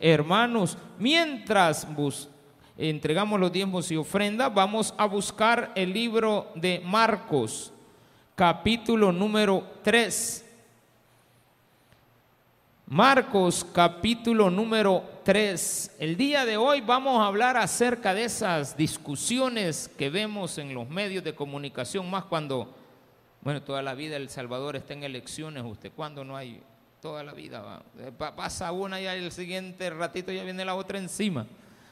hermanos, mientras entregamos los diezmos y ofrendas, vamos a buscar el libro de Marcos, capítulo número 3. Marcos capítulo número 3. El día de hoy vamos a hablar acerca de esas discusiones que vemos en los medios de comunicación, más cuando, bueno, toda la vida El Salvador está en elecciones, usted, cuando no hay, toda la vida va. Eh, pasa una y el siguiente ratito ya viene la otra encima.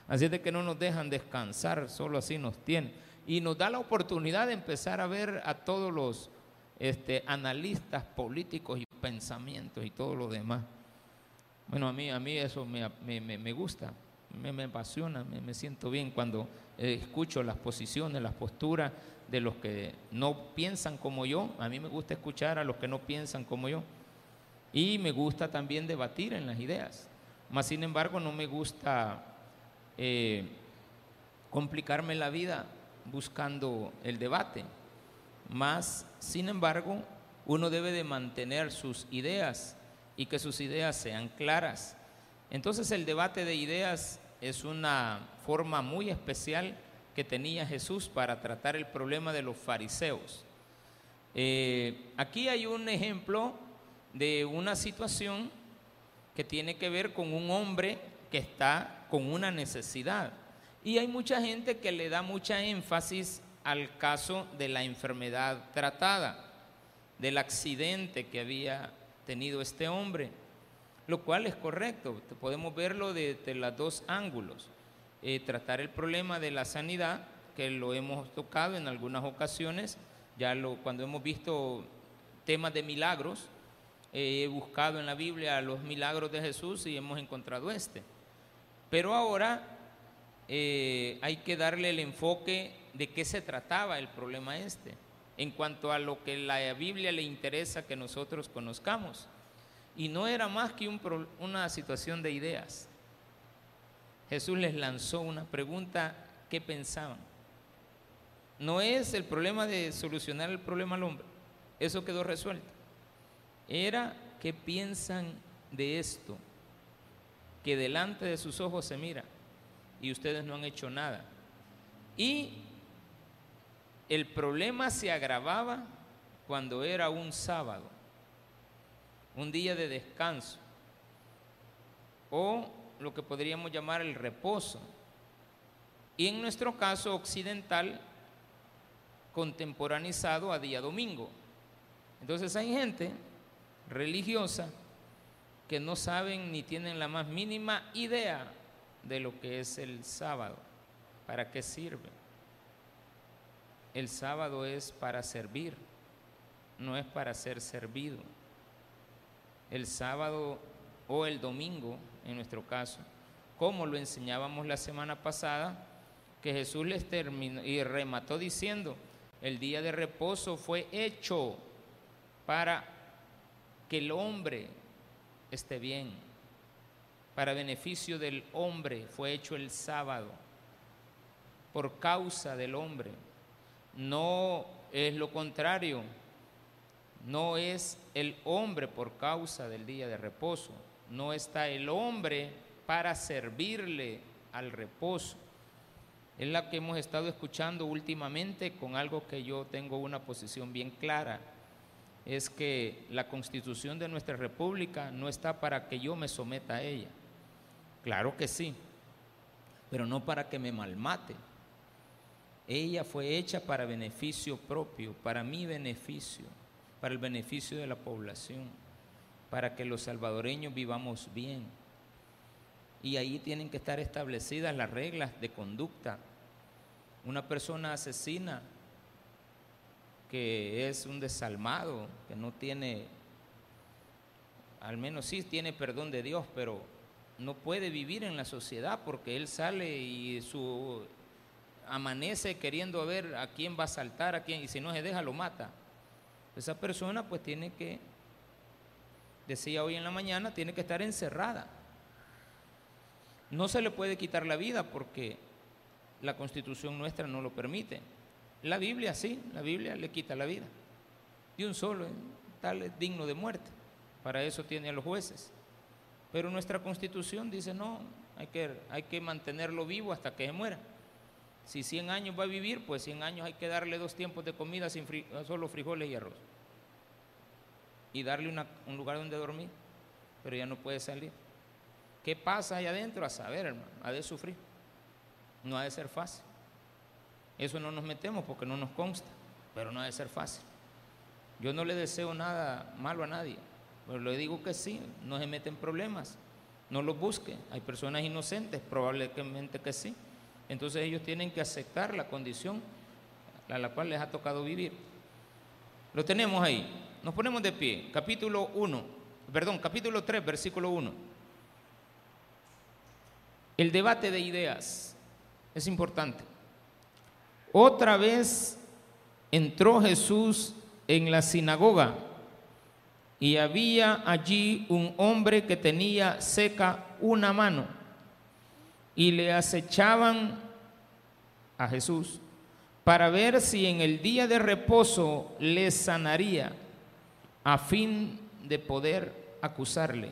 Así es de que no nos dejan descansar, solo así nos tiene. Y nos da la oportunidad de empezar a ver a todos los este, analistas políticos y pensamientos y todo lo demás. Bueno, a mí, a mí eso me, gusta, me, apasiona, me, siento bien cuando eh, escucho las posiciones, las posturas de los que no piensan como yo. A mí me gusta escuchar a los que no piensan como yo. Y me gusta también debatir en las ideas. Más sin embargo, no me gusta eh, complicarme la vida buscando el debate. Más, sin embargo, uno debe de mantener sus ideas y que sus ideas sean claras. Entonces el debate de ideas es una forma muy especial que tenía Jesús para tratar el problema de los fariseos. Eh, aquí hay un ejemplo de una situación que tiene que ver con un hombre que está con una necesidad. Y hay mucha gente que le da mucha énfasis al caso de la enfermedad tratada, del accidente que había tenido este hombre, lo cual es correcto, podemos verlo desde los dos ángulos. Eh, tratar el problema de la sanidad, que lo hemos tocado en algunas ocasiones, ya lo, cuando hemos visto temas de milagros, he buscado en la Biblia los milagros de Jesús y hemos encontrado este. Pero ahora eh, hay que darle el enfoque de qué se trataba el problema este en cuanto a lo que la Biblia le interesa que nosotros conozcamos. Y no era más que una situación de ideas. Jesús les lanzó una pregunta, ¿qué pensaban? No es el problema de solucionar el problema al hombre, eso quedó resuelto. Era qué piensan de esto, que delante de sus ojos se mira y ustedes no han hecho nada. Y el problema se agravaba cuando era un sábado, un día de descanso, o lo que podríamos llamar el reposo. Y en nuestro caso occidental, contemporanizado a día domingo. Entonces hay gente religiosa que no saben ni tienen la más mínima idea de lo que es el sábado, para qué sirve el sábado es para servir, no es para ser servido. El sábado o el domingo, en nuestro caso, como lo enseñábamos la semana pasada, que Jesús les terminó y remató diciendo, el día de reposo fue hecho para que el hombre esté bien, para beneficio del hombre fue hecho el sábado, por causa del hombre. No es lo contrario, no es el hombre por causa del día de reposo, no está el hombre para servirle al reposo. Es la que hemos estado escuchando últimamente con algo que yo tengo una posición bien clara. Es que la constitución de nuestra república no está para que yo me someta a ella. Claro que sí, pero no para que me malmate. Ella fue hecha para beneficio propio, para mi beneficio, para el beneficio de la población, para que los salvadoreños vivamos bien. Y ahí tienen que estar establecidas las reglas de conducta. Una persona asesina que es un desalmado, que no tiene, al menos sí tiene perdón de Dios, pero no puede vivir en la sociedad porque él sale y su amanece queriendo ver a quién va a saltar, a quién, y si no se deja, lo mata. Esa persona pues tiene que, decía hoy en la mañana, tiene que estar encerrada. No se le puede quitar la vida porque la constitución nuestra no lo permite. La Biblia sí, la Biblia le quita la vida. De un solo, tal es digno de muerte. Para eso tiene a los jueces. Pero nuestra constitución dice no, hay que, hay que mantenerlo vivo hasta que se muera. Si 100 años va a vivir, pues 100 años hay que darle dos tiempos de comida sin solo frijoles y arroz. Y darle un lugar donde dormir, pero ya no puede salir. ¿Qué pasa ahí adentro? A saber, hermano, ha de sufrir. No ha de ser fácil. Eso no nos metemos porque no nos consta, pero no ha de ser fácil. Yo no le deseo nada malo a nadie, pero le digo que sí, no se meten problemas, no los busque. Hay personas inocentes, probablemente que sí. Entonces ellos tienen que aceptar la condición a la cual les ha tocado vivir. Lo tenemos ahí. Nos ponemos de pie. Capítulo 1, perdón, capítulo 3, versículo 1. El debate de ideas es importante. Otra vez entró Jesús en la sinagoga y había allí un hombre que tenía seca una mano y le acechaban a Jesús para ver si en el día de reposo le sanaría a fin de poder acusarle.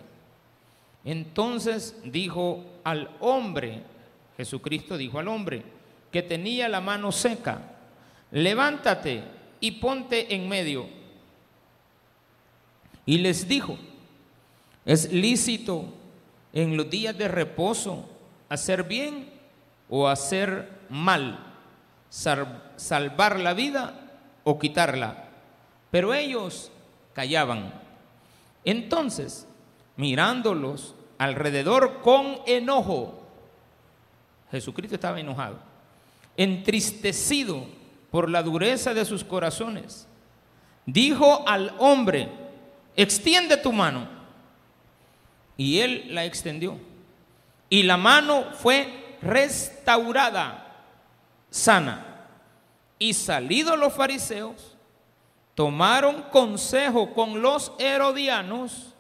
Entonces dijo al hombre, Jesucristo dijo al hombre, que tenía la mano seca, levántate y ponte en medio. Y les dijo, es lícito en los días de reposo hacer bien o hacer mal, salvar la vida o quitarla. Pero ellos callaban. Entonces, mirándolos alrededor con enojo, Jesucristo estaba enojado, entristecido por la dureza de sus corazones, dijo al hombre, extiende tu mano. Y él la extendió y la mano fue restaurada, sana. Y salidos los fariseos, tomaron consejo con los herodianos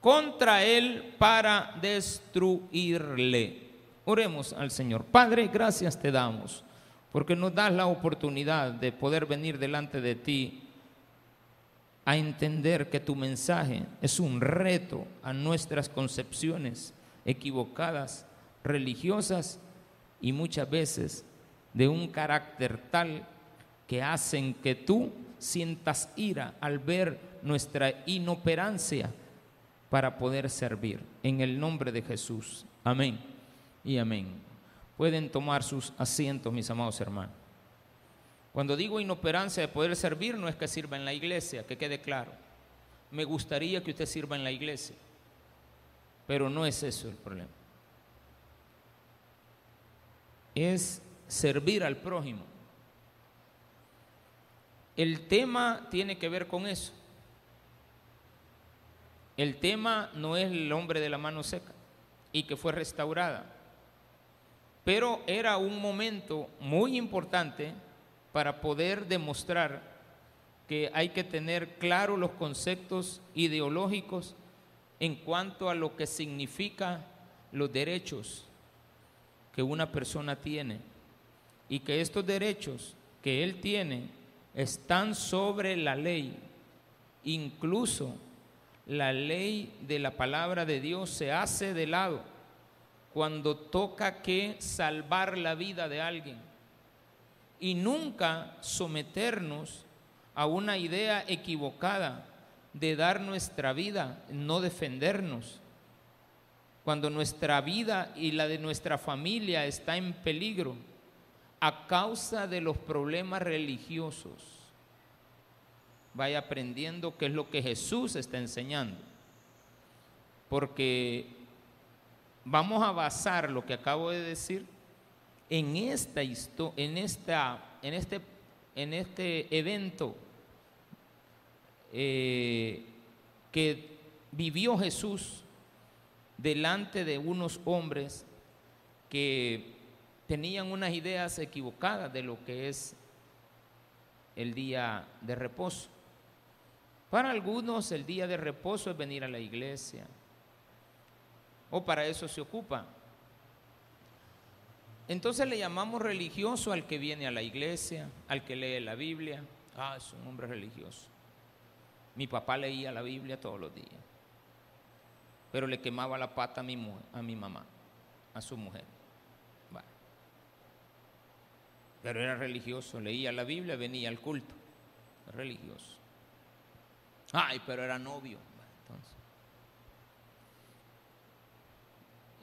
contra él para destruirle. Oremos al Señor. Padre, gracias te damos, porque nos das la oportunidad de poder venir delante de ti a entender que tu mensaje es un reto a nuestras concepciones equivocadas, religiosas y muchas veces de un carácter tal que hacen que tú sientas ira al ver nuestra inoperancia para poder servir. En el nombre de Jesús. Amén y amén. Pueden tomar sus asientos, mis amados hermanos. Cuando digo inoperancia de poder servir, no es que sirva en la iglesia, que quede claro. Me gustaría que usted sirva en la iglesia. Pero no es eso el problema. Es servir al prójimo. El tema tiene que ver con eso. El tema no es el hombre de la mano seca y que fue restaurada, pero era un momento muy importante para poder demostrar que hay que tener claros los conceptos ideológicos en cuanto a lo que significa los derechos que una persona tiene y que estos derechos que él tiene están sobre la ley. Incluso la ley de la palabra de Dios se hace de lado cuando toca que salvar la vida de alguien y nunca someternos a una idea equivocada de dar nuestra vida, no defendernos. Cuando nuestra vida y la de nuestra familia está en peligro a causa de los problemas religiosos, vaya aprendiendo qué es lo que Jesús está enseñando. Porque vamos a basar lo que acabo de decir en esta en esta en este en este evento eh, que vivió Jesús delante de unos hombres que tenían unas ideas equivocadas de lo que es el día de reposo. Para algunos el día de reposo es venir a la iglesia, o para eso se ocupa. Entonces le llamamos religioso al que viene a la iglesia, al que lee la Biblia. Ah, es un hombre religioso. Mi papá leía la Biblia todos los días. pero le quemaba la pata a mi, a mi mamá, a su mujer. Pero era religioso, leía la Biblia, venía al culto, religioso. Ay, pero era novio. Entonces,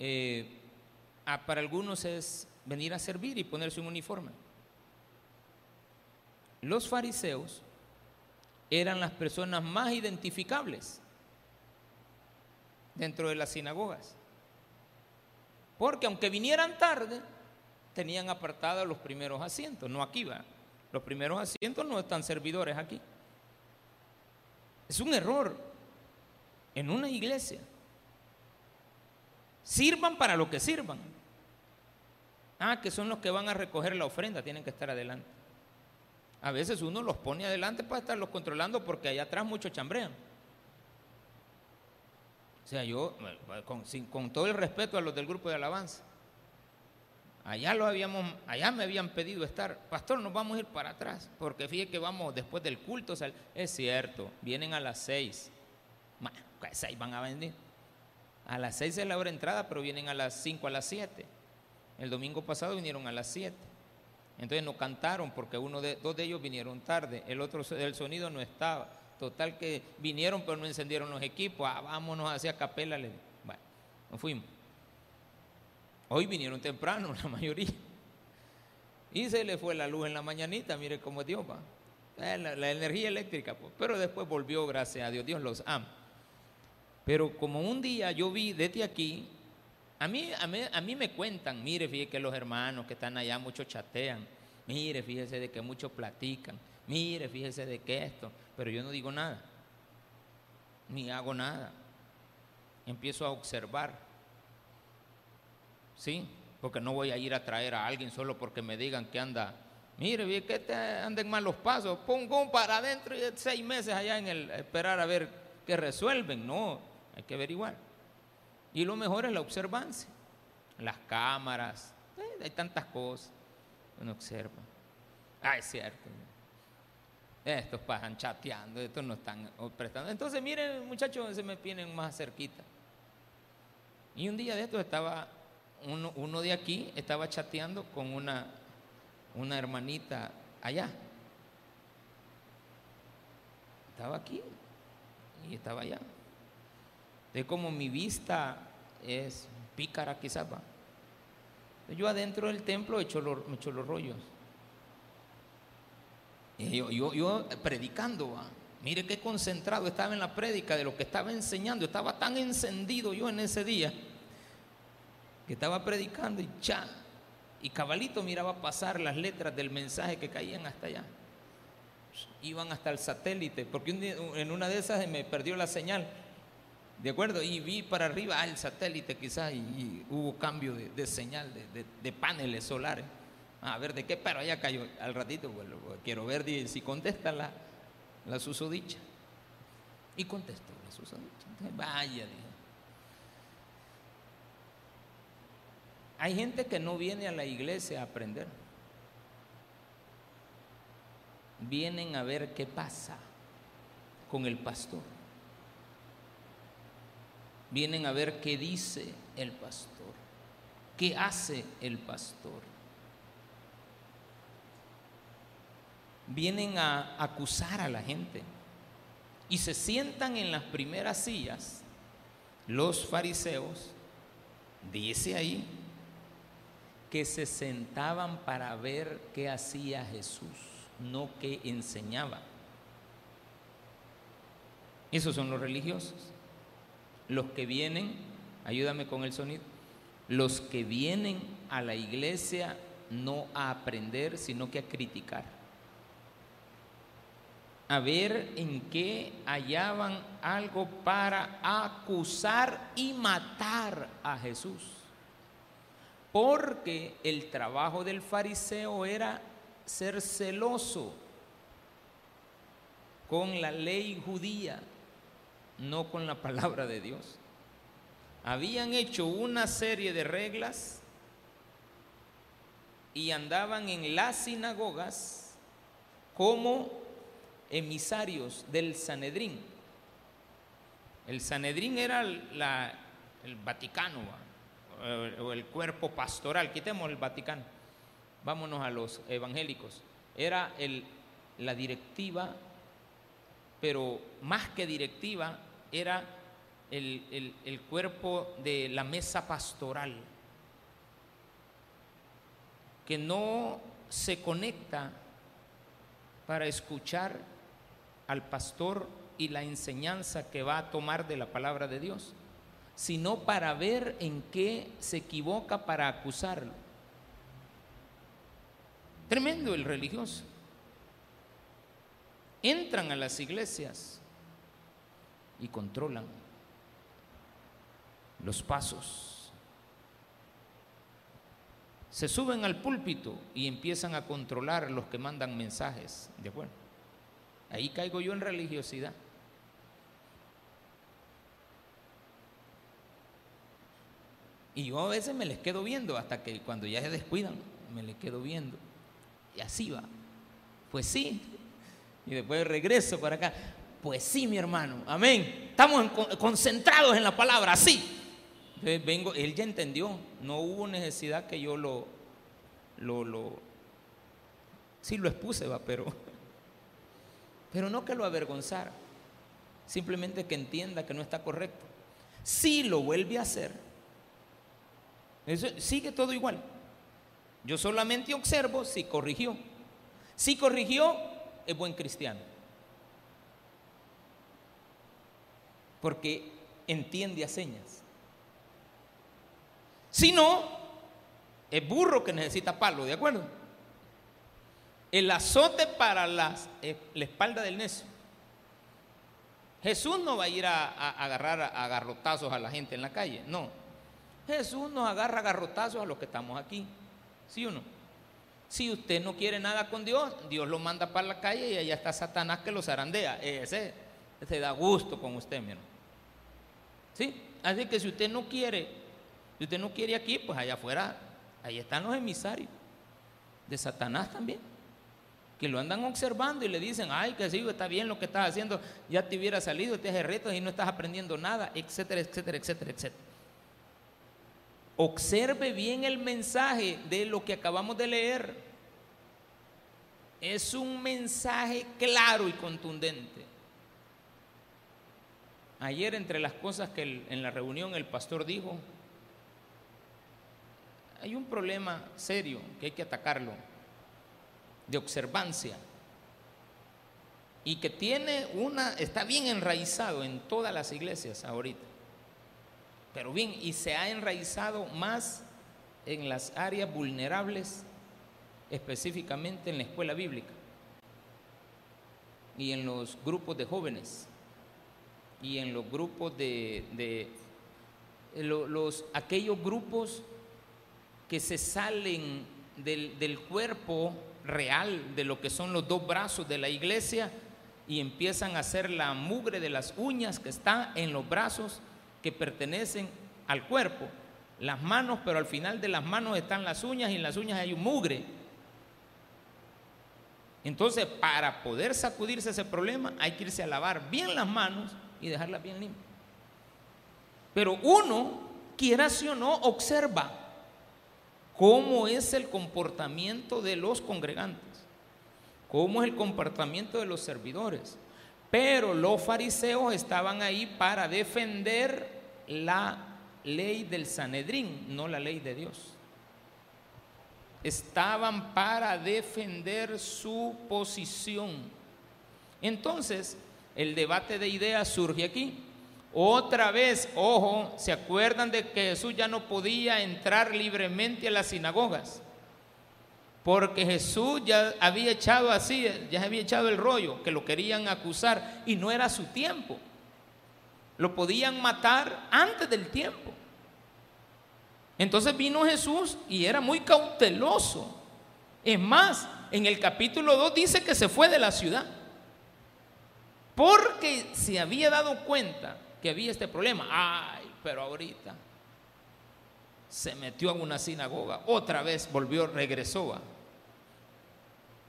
eh, para algunos es venir a servir y ponerse un uniforme. Los fariseos eran las personas más identificables dentro de las sinagogas. Porque aunque vinieran tarde, tenían apartados los primeros asientos, no aquí va. Los primeros asientos no están servidores aquí. Es un error en una iglesia. Sirvan para lo que sirvan. Ah, que son los que van a recoger la ofrenda, tienen que estar adelante. A veces uno los pone adelante para estarlos controlando porque allá atrás muchos chambrean. O sea, yo, con, todo el respeto a los del grupo de alabanza, allá lo habíamos, allá me habían pedido estar, pastor, nos vamos a ir para atrás, porque fíjate que vamos después del culto, es cierto, vienen a las seis, bueno, a seis van a venir, a las seis es la hora de entrada, pero vienen a las cinco, a las siete, el domingo pasado vinieron a las siete, entonces no cantaron porque uno de, dos de ellos vinieron tarde, el otro del sonido no estaba. Total que vinieron pero no encendieron los equipos, ah, vámonos hacia capela. Bueno, nos fuimos. Hoy vinieron temprano la mayoría. Y se le fue la luz en la mañanita, mire cómo Dios va. Eh, la, energía eléctrica, pues. pero después volvió, gracias a Dios, Dios los ama. Pero como un día yo vi desde aquí a mí, a mí, me cuentan, mire, fíjese que los hermanos que están allá muchos chatean, mire, fíjese de que muchos platican, mire, fíjese de que esto, pero yo no digo nada, ni hago nada. Empiezo a observar, ¿sí? Porque no voy a ir a traer a alguien solo porque me digan que anda, mire, fíjese que te anden malos pasos, pongo para adentro y seis meses allá en el esperar a ver qué resuelven, no, hay que averiguar. Y lo mejor es la observancia. Las cámaras, eh, hay tantas cosas. Uno observa. Ah, es cierto. Estos pasan chateando, estos no están prestando. Entonces, miren, muchachos, se me vienen más cerquita. Y un día de estos estaba, uno, uno de aquí estaba chateando con una, una hermanita allá. Estaba aquí y estaba allá de cómo mi vista es pícara quizás va. Yo adentro del templo he hecho los, hecho los rollos. Y yo, yo, predicando, mire qué concentrado estaba en la prédica de lo que estaba enseñando. Estaba tan encendido yo en ese día que estaba predicando y cha. Y cabalito miraba pasar las letras del mensaje que caían hasta allá. Iban hasta el satélite, porque en una de esas me perdió la señal ¿De acuerdo? Y vi para arriba el satélite quizás y, hubo cambio de, señal de, paneles solares. A ver de qué, pero allá cayó al ratito. quiero ver si contesta la, la susodicha. Y contestó la susodicha. vaya, Hay gente que no viene a la iglesia a aprender. Vienen a ver qué pasa con el pastor vienen a ver qué dice el pastor, qué hace el pastor. Vienen a acusar a la gente y se sientan en las primeras sillas los fariseos, dice ahí, que se sentaban para ver qué hacía Jesús, no qué enseñaba. Esos son los religiosos los que vienen, ayúdame con el sonido, los que vienen a la iglesia no a aprender, sino que a criticar. A ver en qué hallaban algo para acusar y matar a Jesús. Porque el trabajo del fariseo era ser celoso con la ley judía no con la palabra de Dios. Habían hecho una serie de reglas y andaban en las sinagogas como emisarios del Sanedrín. El Sanedrín era la, el Vaticano o el cuerpo pastoral, quitemos el Vaticano, vámonos a los evangélicos, era el, la directiva, pero más que directiva, era el, el cuerpo de la mesa pastoral, que no se conecta para escuchar al pastor y la enseñanza que va a tomar de la palabra de Dios, sino para ver en qué se equivoca para acusarlo. Tremendo el religioso. Entran a las iglesias y controlan los pasos. Se suben al púlpito y empiezan a controlar los que mandan mensajes. ¿De acuerdo? Ahí caigo yo en religiosidad. Y yo a veces me les quedo viendo hasta que cuando ya se descuidan, me les quedo viendo. Y así va. Pues sí. Y después regreso para acá. Pues sí, mi hermano. Amén. Estamos concentrados en la palabra. Así. vengo, él ya entendió. No hubo necesidad que yo lo, lo, lo, sí lo expuse, va, pero, pero no que lo avergonzara. Simplemente que entienda que no está correcto. Si lo vuelve a hacer, sigue todo igual. Yo solamente observo si corrigió. Si corrigió, es buen cristiano. Porque entiende a señas. Si no, es burro que necesita palo, ¿de acuerdo? El azote para eh, la espalda del necio. Jesús no va a ir a, a agarrar a garrotazos a la gente en la calle, no. Jesús nos agarra garrotazos a los que estamos aquí. ¿Sí o no? Si usted no quiere nada con Dios, Dios lo manda para la calle y allá está Satanás que los zarandea. Ese, se da gusto con usted, mi hermano. ¿Sí? Así que si usted no quiere, si usted no quiere aquí, pues allá afuera, ahí están los emisarios de Satanás también. Que lo andan observando y le dicen, ay, que sí, está bien lo que estás haciendo, ya te hubiera salido, te hace retos y no estás aprendiendo nada, etcétera, etcétera, etcétera, etcétera. Observe bien el mensaje de lo que acabamos de leer. Es un mensaje claro y contundente. Ayer entre las cosas que en la reunión el pastor dijo, hay un problema serio que hay que atacarlo, de observancia, y que tiene una, está bien enraizado en todas las iglesias ahorita. Pero bien, y se ha enraizado más en las áreas vulnerables, específicamente en la escuela bíblica y en los grupos de jóvenes y en los grupos de, de los, aquellos grupos que se salen del, del cuerpo real de lo que son los dos brazos de la iglesia y empiezan a hacer la mugre de las uñas que está en los brazos que pertenecen al cuerpo, las manos, pero al final de las manos están las uñas y en las uñas hay un mugre. Entonces, para poder sacudirse ese problema, hay que irse a lavar bien las manos y dejarlas bien limpias. Pero uno, quiera si o no, observa cómo es el comportamiento de los congregantes, cómo es el comportamiento de los servidores, pero los fariseos estaban ahí para defender la ley del Sanedrín, no la ley de Dios. Estaban para defender su posición. Entonces, el debate de ideas surge aquí. Otra vez, ojo, ¿se acuerdan de que Jesús ya no podía entrar libremente a las sinagogas? Porque Jesús ya había echado así, ya había echado el rollo, que lo querían acusar y no era su tiempo. Lo podían matar antes del tiempo. Entonces vino Jesús y era muy cauteloso. Es más, en el capítulo 2 dice que se fue de la ciudad. Porque se había dado cuenta que había este problema. Ay, pero ahorita se metió en una sinagoga, otra vez volvió, regresó.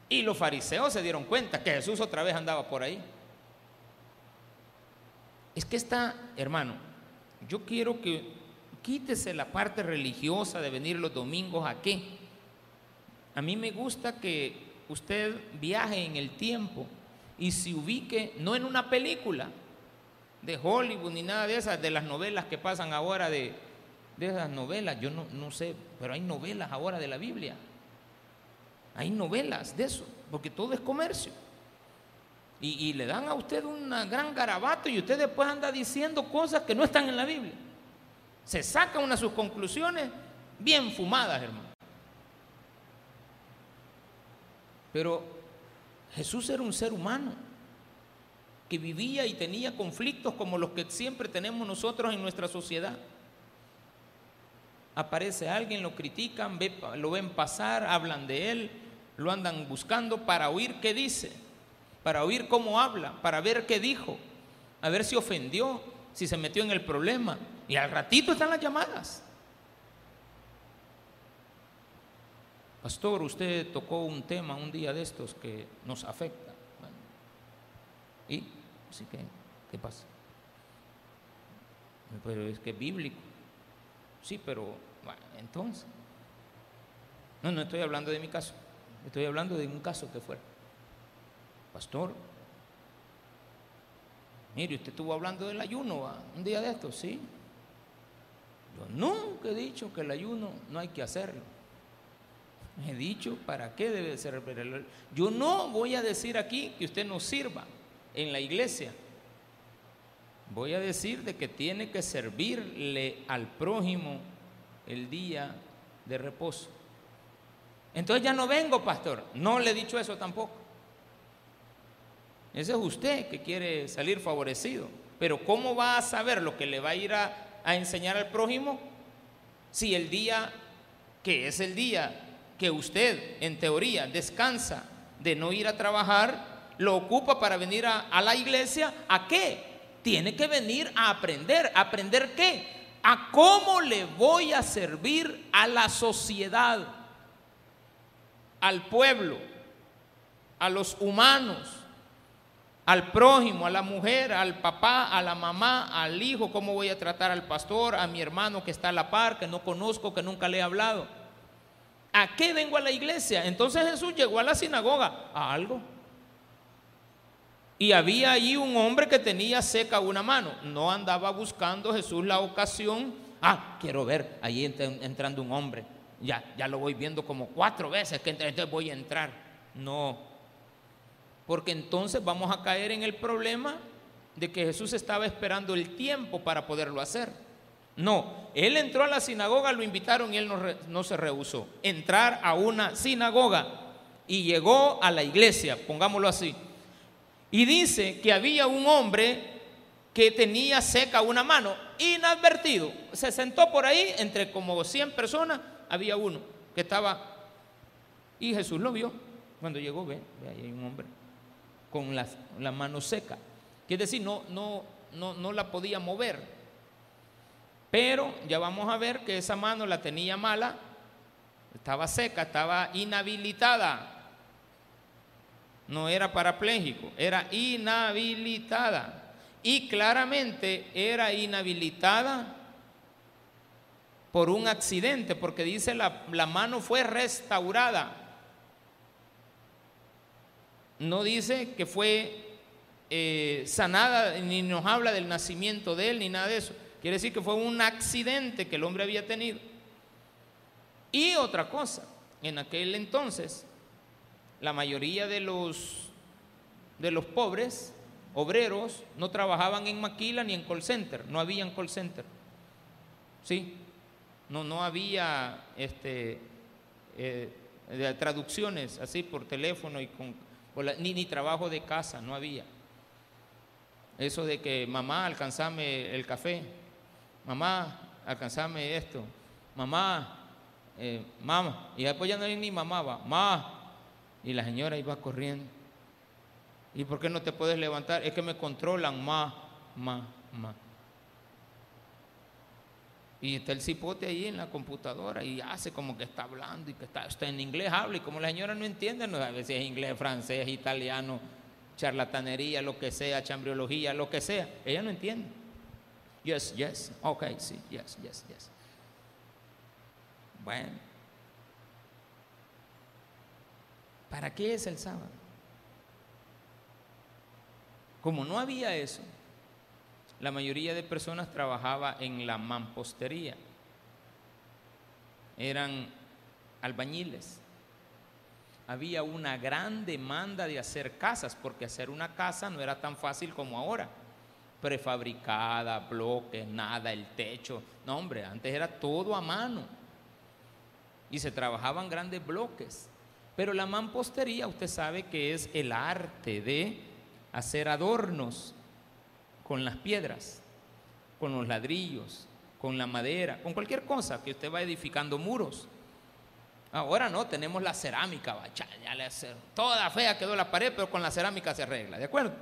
Y los fariseos se dieron cuenta que Jesús otra vez andaba por ahí. Es que está, hermano, yo quiero que quítese la parte religiosa de venir los domingos a qué. A mí me gusta que usted viaje en el tiempo y se ubique no en una película de Hollywood ni nada de esas, de las novelas que pasan ahora de, de esas novelas. Yo no, no sé, pero hay novelas ahora de la Biblia. Hay novelas de eso, porque todo es comercio. Y, y, le dan a usted un gran garabato y usted después anda diciendo cosas que no están en la Biblia. Se saca una de sus conclusiones bien fumadas, hermano. Pero Jesús era un ser humano que vivía y tenía conflictos como los que siempre tenemos nosotros en nuestra sociedad. Aparece alguien, lo critican, lo ven pasar, hablan de él, lo andan buscando para oír qué dice, para oír cómo habla, para ver qué dijo, a ver si ofendió, si se metió en el problema. Y al ratito están las llamadas. Pastor, usted tocó un tema un día de estos que nos afecta. ¿Y? Así que, ¿qué pasa? Pero es que es bíblico. Sí, pero bueno, entonces. No, no estoy hablando de mi caso. Estoy hablando de un caso que fuera. Pastor, mire, usted estuvo hablando del ayuno un día de estos, ¿sí? Yo nunca he dicho que el ayuno no hay que hacerlo. He dicho para qué debe ser. Yo no voy a decir aquí que usted no sirva en la iglesia. Voy a decir de que tiene que servirle al prójimo el día de reposo. Entonces ya no vengo, pastor. No le he dicho eso tampoco. Ese es usted que quiere salir favorecido. Pero ¿cómo va a saber lo que le va a ir a enseñar al prójimo si el día que es el día que usted, en teoría, descansa de no ir a trabajar, lo ocupa para venir a, a la iglesia, ¿a qué? Tiene que venir a aprender. ¿Aprender qué? A cómo le voy a servir a la sociedad, al pueblo, a los humanos, al prójimo, a la mujer, al papá, a la mamá, al hijo, cómo voy a tratar al pastor, a mi hermano que está a la par, que no conozco, que nunca le he hablado. ¿A qué vengo a la iglesia? Entonces Jesús llegó a la sinagoga, a algo. Y había allí un hombre que tenía seca una mano. No andaba buscando Jesús la ocasión. Ah, quiero ver, ahí entrando un hombre. Ya, ya lo voy viendo como cuatro veces que entonces voy a entrar. No, porque entonces vamos a caer en el problema de que Jesús estaba esperando el tiempo para poderlo hacer. No, él entró a la sinagoga, lo invitaron y él no, se rehusó. Entrar a una sinagoga y llegó a la iglesia, pongámoslo así. Y dice que había un hombre que tenía seca una mano, inadvertido. Se sentó por ahí, entre como 100 personas, había uno que estaba, y Jesús lo vio. Cuando llegó, ve, ve ahí hay un hombre con la, la mano seca. Quiere decir, no, no, no, no la podía mover. Pero ya vamos a ver que esa mano la tenía mala, estaba seca, estaba inhabilitada. No era parapléjico, era inhabilitada. Y claramente era inhabilitada por un accidente, porque dice la, la mano fue restaurada. No dice que fue eh, sanada, ni nos habla del nacimiento de él, ni nada de eso. Quiere decir que fue un accidente que el hombre había tenido. Y otra cosa, en aquel entonces, la mayoría de los, de los pobres, obreros, no trabajaban en maquila ni en call center, no había call center. ¿Sí? No, no había este, eh, traducciones así por teléfono y con, ni, ni trabajo de casa, no había. Eso de que mamá, alcanzame el café, mamá, alcanzame esto, mamá, eh, mamá, y después ya no hay ni mamá, va, mamá, y la señora iba corriendo. ¿Y por qué no te puedes levantar? Es que me controlan, ma, ma, ma. Y está el cipote ahí en la computadora y hace como que está hablando y que está, está en inglés, habla y como la señora no entiende, no sabe si es inglés, francés, italiano, charlatanería, lo que sea, chambriología, lo que sea, ella no entiende. Yes, yes. Ok, sí, yes, yes, yes. Bueno. ¿Para qué es el sábado? Como no había eso, la mayoría de personas trabajaba en la mampostería. Eran albañiles. Había una gran demanda de hacer casas, porque hacer una casa no era tan fácil como ahora. Prefabricada, bloques, nada, el techo. No, hombre, antes era todo a mano. Y se trabajaban grandes bloques. Pero la mampostería, usted sabe que es el arte de hacer adornos con las piedras, con los ladrillos, con la madera, con cualquier cosa que usted va edificando muros. Ahora no, tenemos la cerámica, ya le toda fea quedó la pared, pero con la cerámica se arregla, ¿de acuerdo?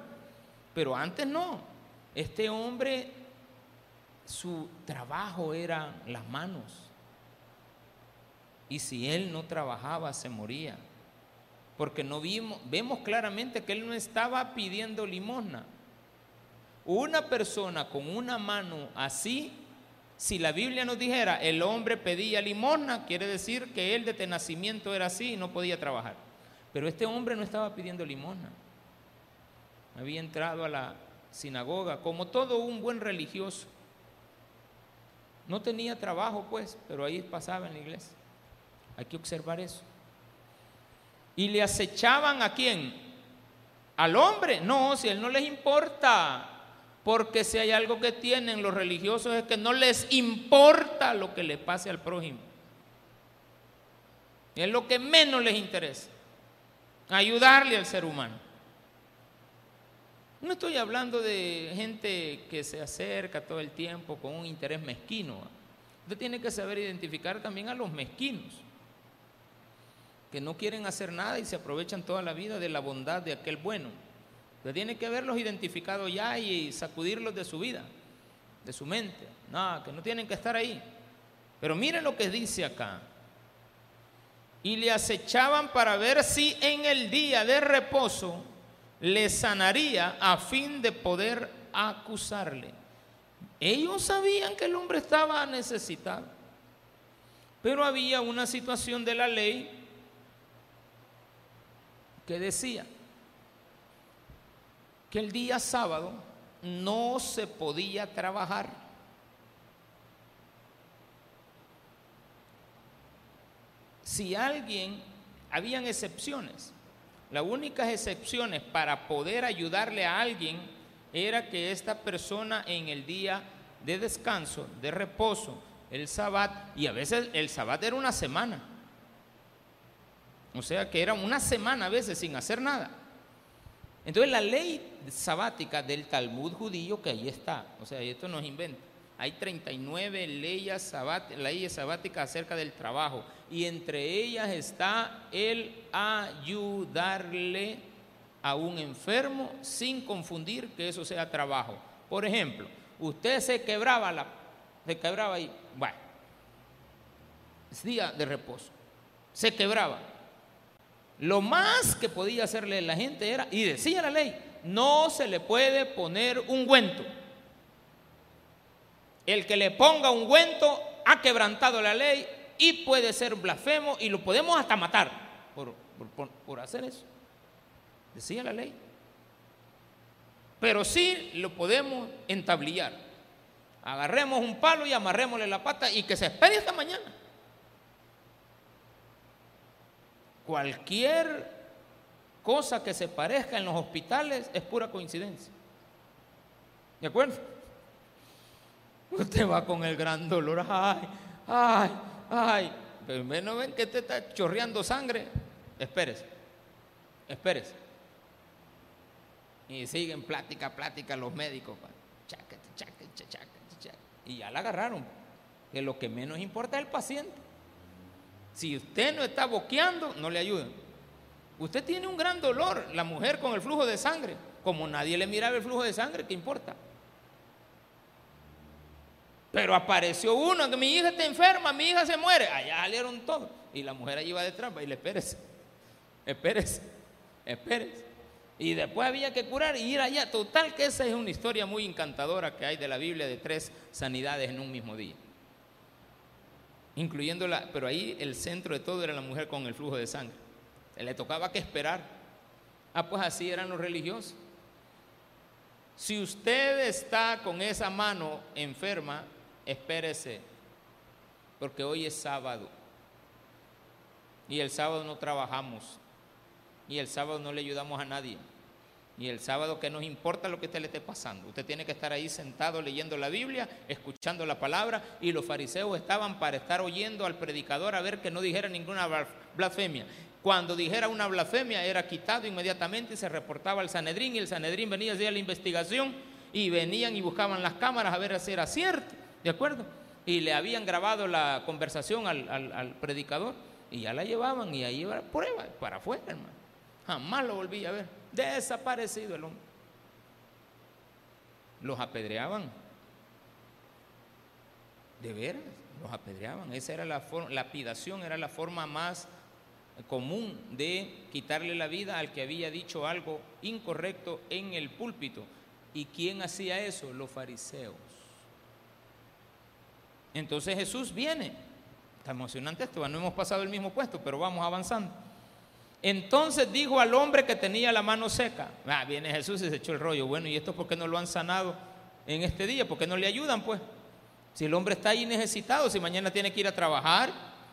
Pero antes no. Este hombre, su trabajo era las manos. Y si él no trabajaba, se moría. Porque no vimos, vemos claramente que él no estaba pidiendo limosna. Una persona con una mano así, si la Biblia nos dijera el hombre pedía limosna, quiere decir que él desde nacimiento era así y no podía trabajar. Pero este hombre no estaba pidiendo limosna. Había entrado a la sinagoga como todo un buen religioso. No tenía trabajo, pues, pero ahí pasaba en la iglesia. Hay que observar eso. Y le acechaban a quién? Al hombre. No, si a él no les importa. Porque si hay algo que tienen los religiosos es que no les importa lo que le pase al prójimo. Es lo que menos les interesa. Ayudarle al ser humano. No estoy hablando de gente que se acerca todo el tiempo con un interés mezquino. Usted tiene que saber identificar también a los mezquinos que no quieren hacer nada y se aprovechan toda la vida de la bondad de aquel bueno. Usted tiene que haberlos identificado ya y sacudirlos de su vida, de su mente. No, que no tienen que estar ahí. Pero mire lo que dice acá. Y le acechaban para ver si en el día de reposo le sanaría a fin de poder acusarle. Ellos sabían que el hombre estaba necesitado, pero había una situación de la ley que decía que el día sábado no se podía trabajar. Si alguien, habían excepciones. Las únicas excepciones para poder ayudarle a alguien era que esta persona en el día de descanso, de reposo, el sabbat, y a veces el sabbat era una semana. O sea que era una semana a veces sin hacer nada. Entonces la ley sabática del Talmud judío, que ahí está, o sea, esto no es invento. Hay 39 leyes, leyes sabáticas acerca del trabajo y entre ellas está el ayudarle a un enfermo sin confundir que eso sea trabajo. Por ejemplo, usted se quebraba la, se quebraba ahí, bueno, es día de reposo, se quebraba. Lo más que podía hacerle la gente era, y decía la ley, no se le puede poner un ungüento. El que le ponga un ungüento ha quebrantado la ley y puede ser blasfemo y lo podemos hasta matar por, por hacer eso. Decía la ley. Pero sí lo podemos entablillar. Agarremos un palo y amarrémosle la pata y que se espere hasta mañana. Cualquier cosa que se parezca en los hospitales es pura coincidencia. ¿De acuerdo? Usted va con el gran dolor, ay, ay, ay. Pero no ven que te está chorreando sangre. Espérese, espérese. Y siguen plática, plática los médicos. y ya la agarraron. Que lo que menos importa es el paciente. Si usted no está boqueando, no le ayuden. Usted tiene un gran dolor, la mujer con el flujo de sangre. Como nadie le miraba el flujo de sangre, ¿qué importa? Pero apareció uno que mi hija está enferma, mi hija se muere. Allá salieron todos. Y la mujer allí va detrás y le espérese, espérese, espérese. Y después había que curar y ir allá. Total que esa es una historia muy encantadora que hay de la Biblia de tres sanidades en un mismo día. Incluyendo la, pero ahí el centro de todo era la mujer con el flujo de sangre. Le tocaba que esperar. Ah, pues así eran los religiosos. Si usted está con esa mano enferma, espérese, porque hoy es sábado. Y el sábado no trabajamos. Y el sábado no le ayudamos a nadie. Y el sábado que nos importa lo que usted le esté pasando. Usted tiene que estar ahí sentado leyendo la Biblia, escuchando la palabra. Y los fariseos estaban para estar oyendo al predicador a ver que no dijera ninguna blasfemia. Cuando dijera una blasfemia era quitado inmediatamente y se reportaba al Sanedrín. Y el Sanedrín venía a hacer la investigación y venían y buscaban las cámaras a ver si era cierto. ¿De acuerdo? Y le habían grabado la conversación al, al predicador y ya la llevaban y ahí iba prueba para afuera, hermano. Jamás lo volví a ver. Desaparecido el hombre. Los apedreaban. De veras, los apedreaban. Esa era la forma, lapidación era la forma más común de quitarle la vida al que había dicho algo incorrecto en el púlpito. ¿Y quién hacía eso? Los fariseos. Entonces Jesús viene. Está emocionante esto, no hemos pasado el mismo puesto, pero vamos avanzando. Entonces dijo al hombre que tenía la mano seca, ah, viene Jesús y se echó el rollo, bueno, ¿y esto por qué no lo han sanado en este día? ¿Por qué no le ayudan pues? Si el hombre está ahí necesitado, si mañana tiene que ir a trabajar,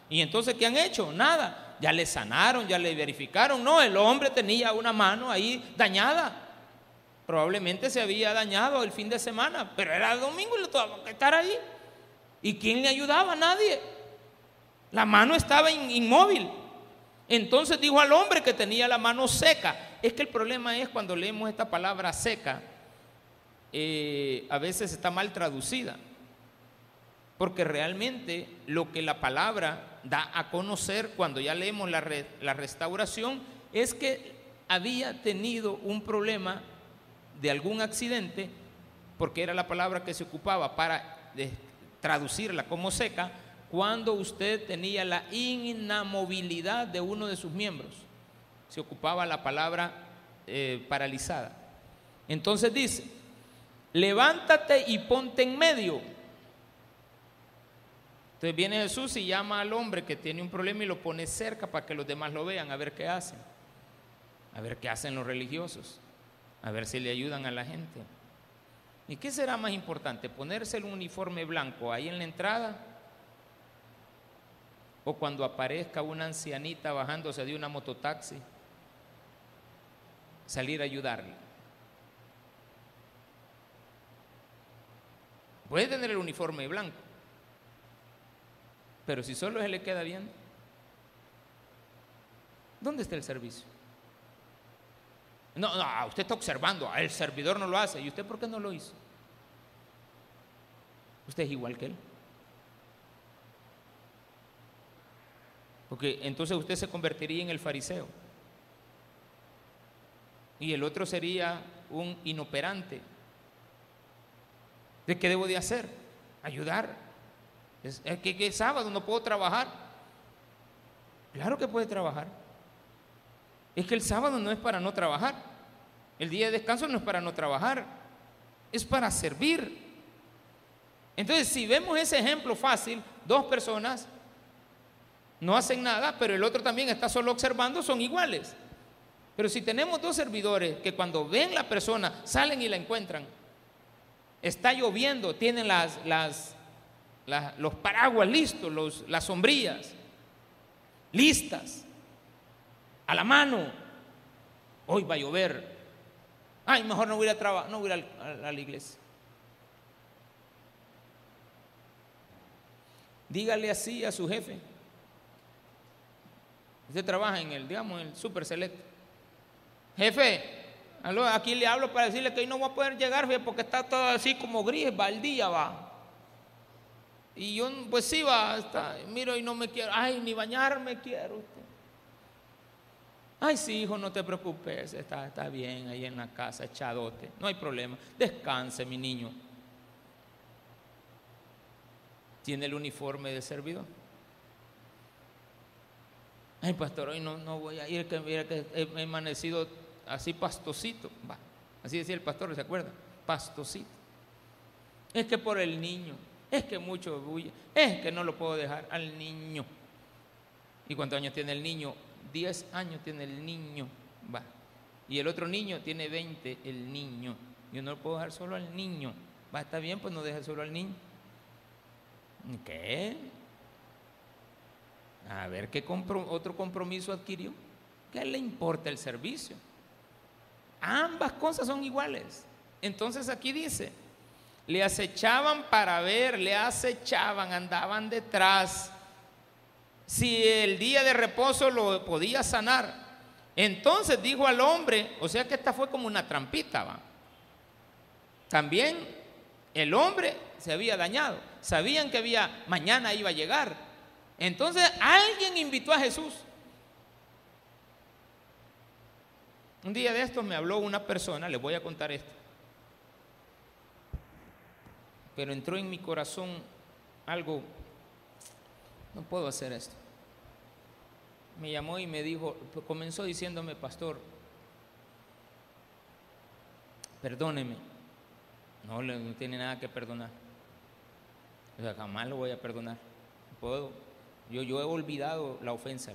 ¿y entonces qué han hecho? Nada, ya le sanaron, ya le verificaron, no, el hombre tenía una mano ahí dañada, probablemente se había dañado el fin de semana, pero era domingo y tuvo que estar ahí. ¿Y quién le ayudaba? Nadie. La mano estaba inmóvil. Entonces dijo al hombre que tenía la mano seca. Es que el problema es cuando leemos esta palabra seca, eh, a veces está mal traducida. Porque realmente lo que la palabra da a conocer cuando ya leemos la, la restauración es que había tenido un problema de algún accidente, porque era la palabra que se ocupaba para traducirla como seca, cuando usted tenía la inamovilidad de uno de sus miembros. Se ocupaba la palabra eh, paralizada. Entonces dice, levántate y ponte en medio. Entonces viene Jesús y llama al hombre que tiene un problema y lo pone cerca para que los demás lo vean, a ver qué hacen. A ver qué hacen los religiosos. A ver si le ayudan a la gente. ¿Y qué será más importante? ¿Ponerse el uniforme blanco ahí en la entrada o cuando aparezca una ancianita bajándose de una mototaxi, salir a ayudarle. Puede tener el uniforme blanco, pero si solo se le queda bien, ¿dónde está el servicio? No, no, usted está observando, el servidor no lo hace. ¿Y usted por qué no lo hizo? Usted es igual que él. Porque entonces usted se convertiría en el fariseo. Y el otro sería un inoperante. ¿De qué debo de hacer? Ayudar. Es, que es sábado, no puedo trabajar. Claro que puede trabajar. Es que el sábado no es para no trabajar. El día de descanso no es para no trabajar. Es para servir. Entonces, si vemos ese ejemplo fácil, dos personas no hacen nada, pero el otro también está solo observando, son iguales. Pero si tenemos dos servidores que cuando ven la persona salen y la encuentran, está lloviendo, tienen las, los paraguas listos, las sombrillas listas, a la mano, hoy va a llover, ay, mejor no voy a trabajar, no voy a ir a la iglesia. Dígale así a su jefe. Usted trabaja en el, digamos, en el super select. Jefe, aquí le hablo para decirle que hoy no voy a poder llegar porque está todo así como gris, va el día, va. Y yo, pues sí, va, está, miro y no me quiero, ay, ni bañarme quiero usted. Ay, sí, hijo, no te preocupes, está, está bien ahí en la casa, echadote, no hay problema. Descanse, mi niño. Tiene el uniforme de servidor. Ay, pastor, hoy no, no voy a ir, que mira que he amanecido así pastosito. Va. Así decía el pastor, ¿se acuerda? Pastosito. Es que por el niño, es que mucho bulla, es que no lo puedo dejar al niño. ¿Y cuántos años tiene el niño? 10 años tiene el niño. Va. Y el otro niño tiene 20, el niño. Yo no lo puedo dejar solo al niño. Va, está bien, pues no deje solo al niño. ¿Qué? A ver, ¿qué otro compromiso adquirió? ¿Qué le importa el servicio? Ambas cosas son iguales. Entonces aquí dice, le acechaban para ver, le acechaban, andaban detrás. Si el día de reposo lo podía sanar. Entonces dijo al hombre, o sea que esta fue como una trampita, ¿va? También el hombre se había dañado. Sabían que había mañana iba a llegar. Entonces alguien invitó a Jesús. Un día de estos me habló una persona, les voy a contar esto. Pero entró en mi corazón algo, no puedo hacer esto. Me llamó y me dijo, comenzó diciéndome, pastor, perdóneme. No, no tiene nada que perdonar. O sea, jamás lo voy a perdonar. Puedo. Yo, yo he olvidado la ofensa.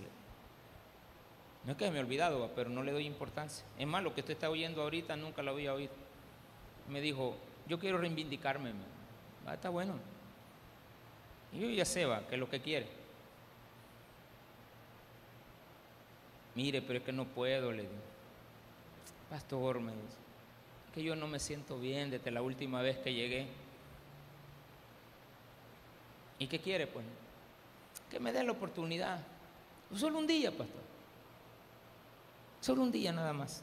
No es que me he olvidado, pero no le doy importancia. Es más, lo que usted está oyendo ahorita nunca lo había oído. Me dijo, yo quiero reivindicarme. Ah, está bueno. Y yo ya sé, va, que es lo que quiere. Mire, pero es que no puedo, le digo. Pastor, me dice, que yo no me siento bien desde la última vez que llegué. ¿Y qué quiere, pues? Que me dé la oportunidad. Solo un día, pastor. Solo un día nada más.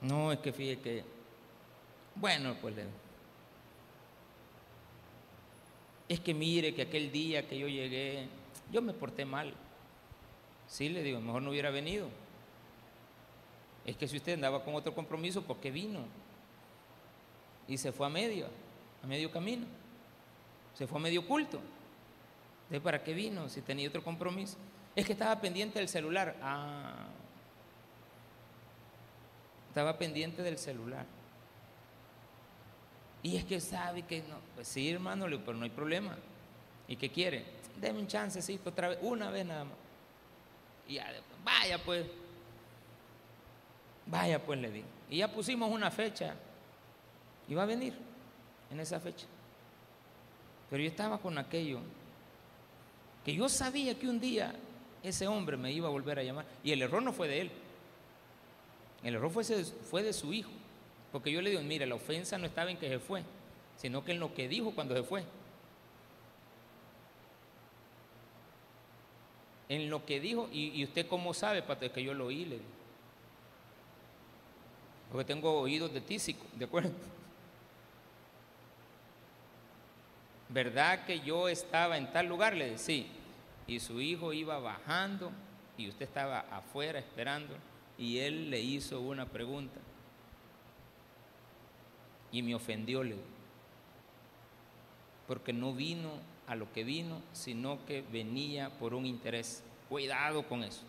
No, es que fíjate que, bueno, pues le es que mire que aquel día que yo llegué, yo me porté mal. Sí, le digo, mejor no hubiera venido. Es que si usted andaba con otro compromiso, ¿por qué vino? Y se fue a medio, a medio camino. Se fue a medio culto. ¿De para qué vino si tenía otro compromiso? Es que estaba pendiente del celular. Ah. Estaba pendiente del celular. Y es que sabe que no. Pues sí, hermano, pero no hay problema. ¿Y qué quiere? Deme un chancecito otra vez, una vez nada más. Y ya, vaya pues. Vaya pues, le digo. Y ya pusimos una fecha. Y va a venir en esa fecha. Pero yo estaba con aquello. Que yo sabía que un día ese hombre me iba a volver a llamar. Y el error no fue de él. El error fue de su hijo. Porque yo le digo, mire, la ofensa no estaba en que se fue, sino que en lo que dijo cuando se fue. En lo que dijo, y, usted cómo sabe, para que yo lo oí, le digo. Porque tengo oídos de tísico, ¿de acuerdo? ¿Verdad que yo estaba en tal lugar? Le decía, sí y su hijo iba bajando y usted estaba afuera esperando y él le hizo una pregunta y me ofendió, le porque no vino a lo que vino, sino que venía por un interés. Cuidado con eso.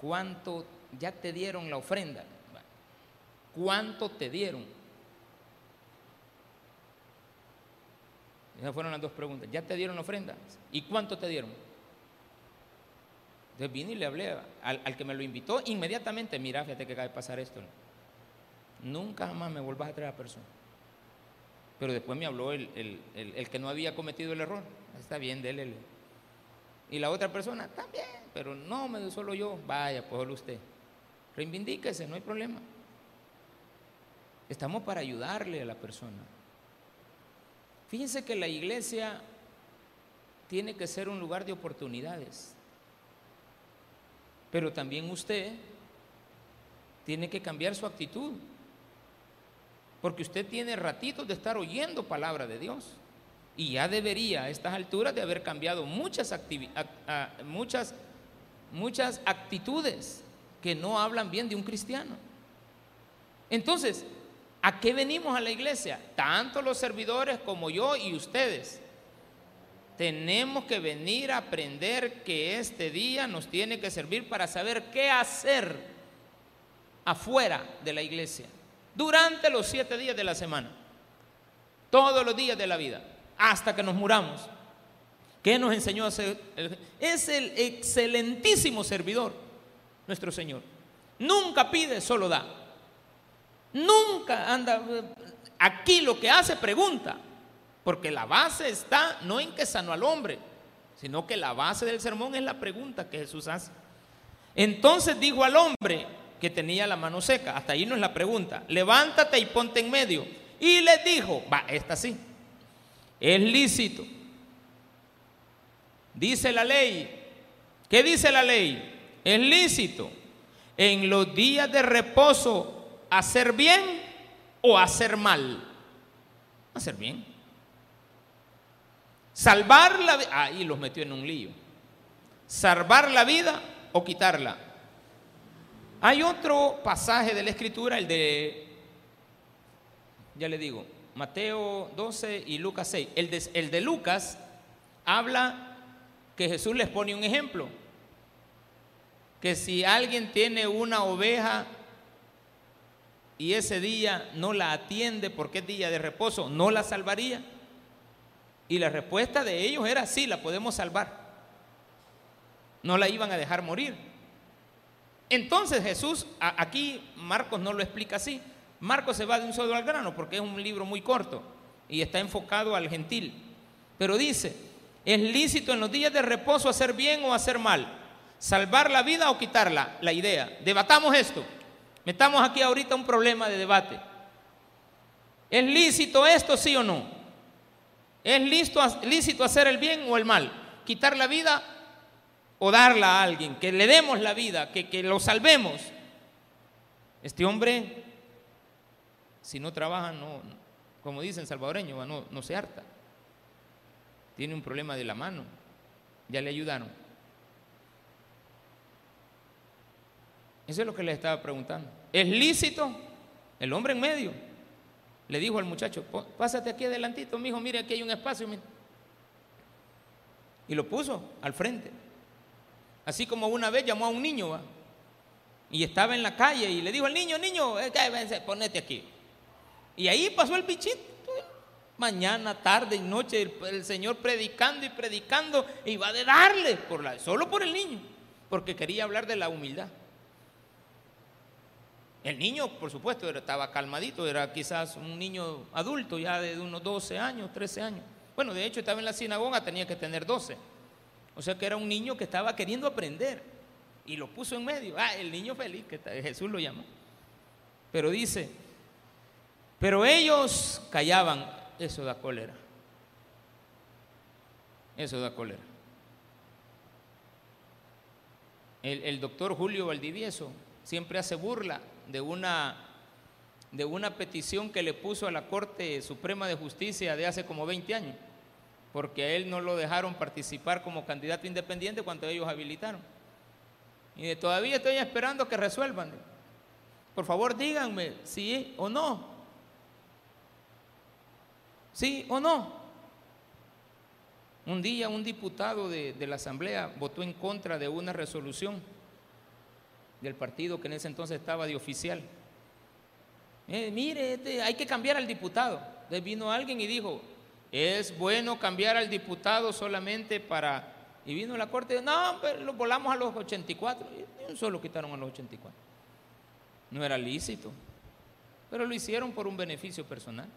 ¿Cuánto ya te dieron la ofrenda? ¿Cuánto te dieron? Esas fueron las dos preguntas. ¿Ya te dieron ofrenda? ¿Y cuánto te dieron? Entonces vine y le hablé al, que me lo invitó inmediatamente. Mira, fíjate que acaba de pasar esto. Nunca jamás me vuelvas a traer a persona. Pero después me habló el, que no había cometido el error. Está bien, dele. Y la otra persona, también, pero no, me solo yo. Vaya, pues solo usted. Reivindíquese, no hay problema. Estamos para ayudarle a la persona. Fíjense que la iglesia tiene que ser un lugar de oportunidades. Pero también usted tiene que cambiar su actitud. Porque usted tiene ratitos de estar oyendo palabra de Dios. Y ya debería a estas alturas de haber cambiado muchas, muchas, muchas actitudes que no hablan bien de un cristiano. Entonces, ¿A qué venimos a la iglesia? Tanto los servidores como yo y ustedes. tenemos que venir a aprender que este día nos tiene que servir para saber qué hacer afuera de la iglesia, durante los siete días de la semana, todos los días de la vida, hasta que nos muramos. ¿Qué nos enseñó a hacer? Es el excelentísimo servidor, nuestro Señor. Nunca pide, solo da. Nunca anda. Aquí lo que hace, pregunta. Porque la base está no en que sanó al hombre, sino que la base del sermón es la pregunta que Jesús hace. Entonces dijo al hombre que tenía la mano seca, hasta ahí no es la pregunta, levántate y ponte en medio. Y le dijo, va, esta sí, es lícito. Dice la ley, ¿qué dice la ley? Es lícito en los días de reposo hacer bien o hacer mal. Hacer bien. Salvar la vida. Ahí los metió en un lío. Salvar la vida o quitarla. Hay otro pasaje de la escritura, el de, ya le digo, Mateo 12 y Lucas 6. El de, el de Lucas habla que Jesús les pone un ejemplo. Que si alguien tiene una oveja y ese día no la atiende porque es día de reposo, no la salvaría. Y la respuesta de ellos era, sí, la podemos salvar. No la iban a dejar morir. Entonces Jesús, aquí Marcos no lo explica así. Marcos se va de un solo al grano porque es un libro muy corto y está enfocado al gentil. Pero dice, es lícito en los días de reposo hacer bien o hacer mal, salvar la vida o quitarla, la idea. Debatamos esto. Metamos aquí ahorita un problema de debate. ¿Es lícito esto, sí o no? ¿Es lícito, hacer el bien o el mal? ¿Quitar la vida o darla a alguien? Que le demos la vida, que, lo salvemos. Este hombre, si no trabaja, no, como dicen salvadoreño, no, no se harta. Tiene un problema de la mano. Ya le ayudaron. Eso es lo que le estaba preguntando. ¿Es lícito? El hombre en medio. Le dijo al muchacho, pásate aquí adelantito, mijo, mire, aquí hay un espacio. Y lo puso al frente. Así como una vez llamó a un niño, y estaba en la calle y le dijo al niño, niño, eh, ponete aquí. Y ahí pasó el bichito. Mañana, tarde y noche, el, Señor predicando y predicando, y va a darle, por la, solo por el niño, porque quería hablar de la humildad. El niño, por supuesto, estaba calmadito, era quizás un niño adulto ya de unos 12 años, 13 años. Bueno, de hecho estaba en la sinagoga, tenía que tener 12. O sea que era un niño que estaba queriendo aprender y lo puso en medio. Ah, el niño feliz, que Jesús lo llamó. Pero dice, pero ellos callaban, eso da cólera. Eso da cólera. El, el doctor Julio Valdivieso siempre hace burla de una, de una petición que le puso a la Corte Suprema de Justicia de hace como 20 años, porque a él no lo dejaron participar como candidato independiente cuando ellos habilitaron. Y todavía estoy esperando que resuelvan. Por favor, díganme si o no. ¿Sí o no? Un día un diputado de, de, la Asamblea votó en contra de una resolución del partido que en ese entonces estaba de oficial. Eh, mire, este, hay que cambiar al diputado. Entonces vino alguien y dijo, es bueno cambiar al diputado solamente para... Y vino la corte, no, pero lo volamos a los 84. Y un solo quitaron a los 84. No era lícito, pero lo hicieron por un beneficio personal.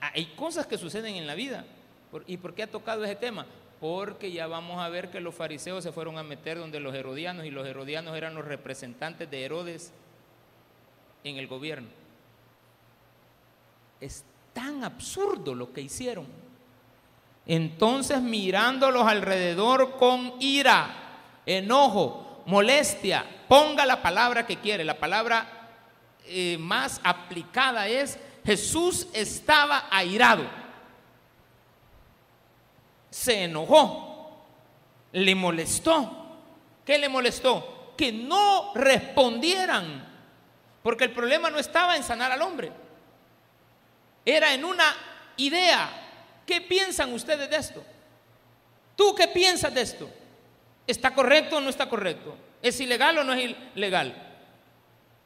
Hay cosas que suceden en la vida. ¿Y por qué ha tocado ese tema? porque ya vamos a ver que los fariseos se fueron a meter donde los herodianos y los herodianos eran los representantes de Herodes en el gobierno. Tan absurdo lo que hicieron. Entonces mirándolos alrededor con ira, enojo, molestia, ponga la palabra que quiere, la palabra eh, más aplicada es Jesús estaba airado se enojó, le molestó. ¿Qué le molestó? Que no respondieran, porque el problema no estaba en sanar al hombre, era en una idea ¿Qué piensan ustedes de esto? ¿Tú qué piensas de esto? ¿Está correcto o no está correcto? ¿Es ilegal o no es ilegal?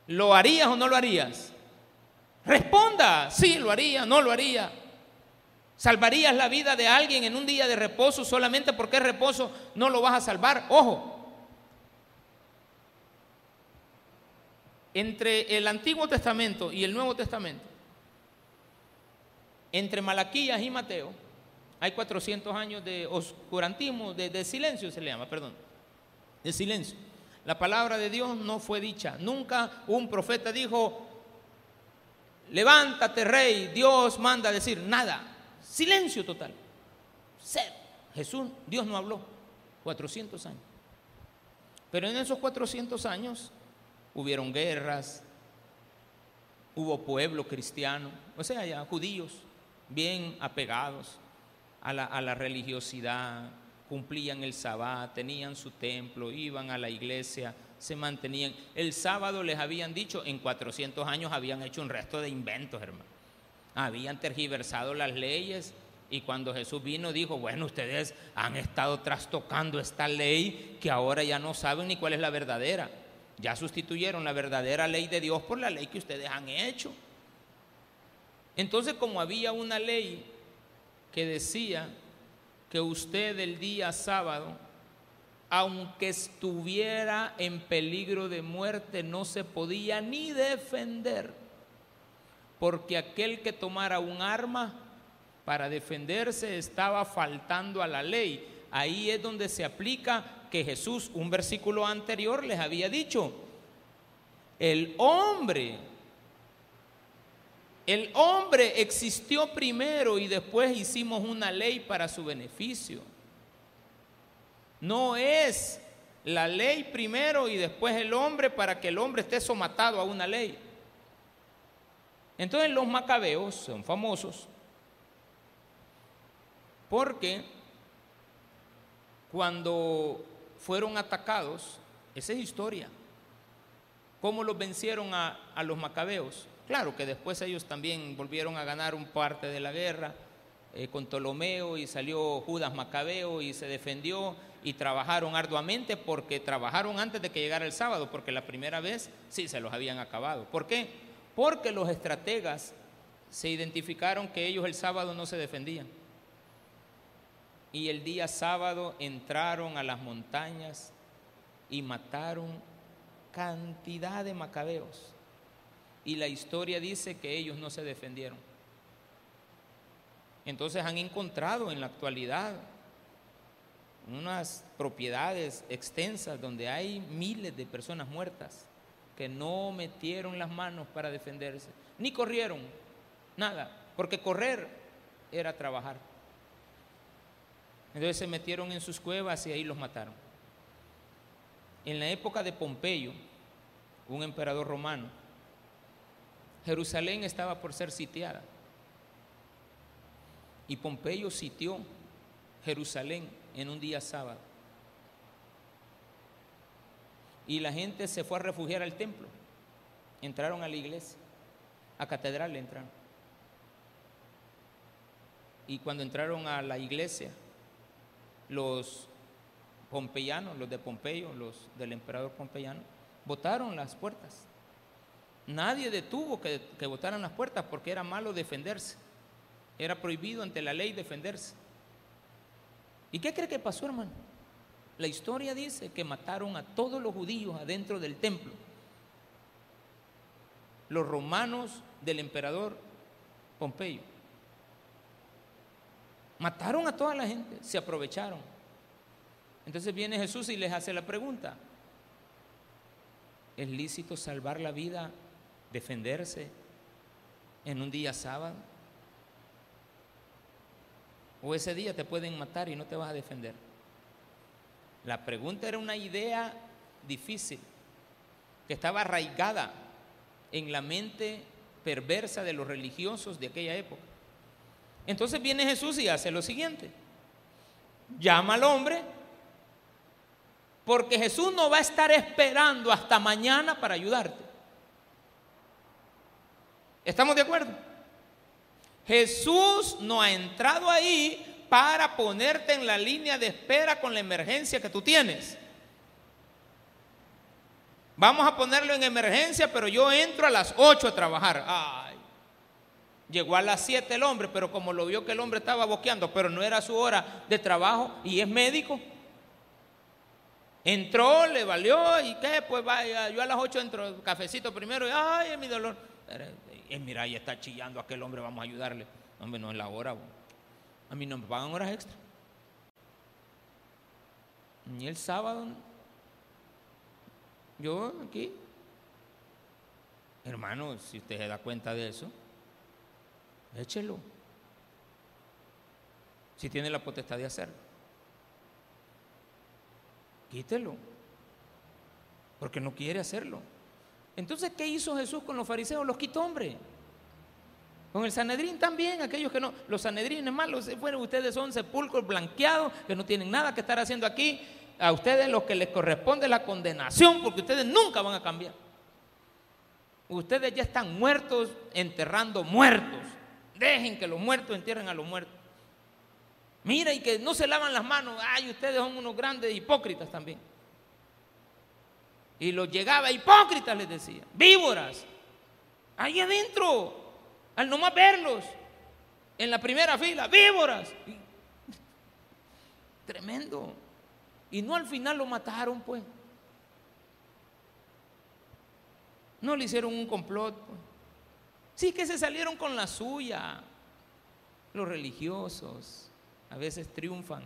¿Lo harías o no lo harías? Responda, sí, lo haría, no lo haría. ¿Salvarías la vida de alguien en un día de reposo solamente porque es reposo no lo vas a salvar? Ojo. Entre el Antiguo Testamento y el Nuevo Testamento, entre Malaquías y Mateo, hay 400 años de oscurantismo, de, silencio se le llama, perdón, de silencio. La palabra de Dios no fue dicha. Nunca un profeta dijo, levántate rey, Dios manda decir nada. Silencio total. Jesús, Dios no habló. 400 años. Pero en esos 400 años hubieron guerras, hubo pueblo cristiano, o sea, ya judíos bien apegados a la, religiosidad, cumplían el sabbat, tenían su templo, iban a la iglesia, se mantenían. El sábado les habían dicho, en 400 años habían hecho un resto de inventos, hermano. Habían tergiversado las leyes y cuando Jesús vino dijo, bueno, ustedes han estado trastocando esta ley que ahora ya no saben ni cuál es la verdadera. Ya sustituyeron la verdadera ley de Dios por la ley que ustedes han hecho. Entonces, como había una ley que decía que usted el día sábado, aunque estuviera en peligro de muerte, no se podía ni defender porque aquel que tomara un arma para defenderse estaba faltando a la ley. Ahí es donde se aplica que Jesús, un versículo anterior, les había dicho, el hombre, el hombre existió primero y después hicimos una ley para su beneficio. No es la ley primero y después el hombre para que el hombre esté somatado a una ley. Entonces los macabeos son famosos porque cuando fueron atacados, esa es historia, cómo los vencieron a, los macabeos. Claro que después ellos también volvieron a ganar un parte de la guerra eh, con Ptolomeo y salió Judas Macabeo y se defendió y trabajaron arduamente porque trabajaron antes de que llegara el sábado, porque la primera vez sí se los habían acabado. ¿Por qué? porque los estrategas se identificaron que ellos el sábado no se defendían. Y el día sábado entraron a las montañas y mataron cantidad de macabeos. Y la historia dice que ellos no se defendieron. Entonces han encontrado en la actualidad unas propiedades extensas donde hay miles de personas muertas que no metieron las manos para defenderse, ni corrieron, nada, porque correr era trabajar. Entonces se metieron en sus cuevas y ahí los mataron. En la época de Pompeyo, un emperador romano, Jerusalén estaba por ser sitiada. Y Pompeyo sitió Jerusalén en un día sábado y la gente se fue a refugiar al templo. Entraron a la iglesia, a catedral entraron. Y cuando entraron a la iglesia, los pompeyanos, los de Pompeyo, los del emperador pompeyano, votaron las puertas. Nadie detuvo que, que votaran las puertas porque era malo defenderse. Era prohibido ante la ley defenderse. ¿Y qué cree que pasó, hermano? La historia dice que mataron a todos los judíos adentro del templo. Los romanos del emperador Pompeyo. Mataron a toda la gente, se aprovecharon. Entonces viene Jesús y les hace la pregunta. ¿Es lícito salvar la vida, defenderse en un día sábado? ¿O ese día te pueden matar y no te vas a defender? La pregunta era una idea difícil, que estaba arraigada en la mente perversa de los religiosos de aquella época. Entonces viene Jesús y hace lo siguiente. Llama al hombre, porque Jesús no va a estar esperando hasta mañana para ayudarte. ¿Estamos de acuerdo? Jesús no ha entrado ahí para ponerte en la línea de espera con la emergencia que tú tienes. Vamos a ponerlo en emergencia, pero yo entro a las 8 a trabajar. Ay, llegó a las 7 el hombre, pero como lo vio que el hombre estaba boqueando, pero no era su hora de trabajo y es médico. Entró, le valió y qué, pues vaya, yo a las 8 entro, cafecito primero y ay, es mi dolor. Y mira, ahí está chillando aquel hombre, vamos a ayudarle. Hombre, no es la hora. A mí no me pagan horas extra. Ni el sábado yo aquí. Hermano, si usted se da cuenta de eso, échelo. Si tiene la potestad de hacerlo. Quítelo. Porque no quiere hacerlo. Entonces, ¿qué hizo Jesús con los fariseos? Los quitó, hombre. Con el Sanedrín también, aquellos que no, los Sanedrines malos, bueno, ustedes son sepulcros blanqueados, que no tienen nada que estar haciendo aquí a ustedes lo que les corresponde es la condenación, porque ustedes nunca van a cambiar. Ustedes ya están muertos enterrando muertos. Dejen que los muertos entierren a los muertos. Mira, y que no se lavan las manos. Ay, ustedes son unos grandes hipócritas también. Y los llegaba hipócritas, les decía. Víboras. Ahí adentro. Al nomás verlos. En la primera fila. Víboras. Tremendo. Y no al final lo mataron, pues. No le hicieron un complot. Pues. Sí que se salieron con la suya. Los religiosos a veces triunfan,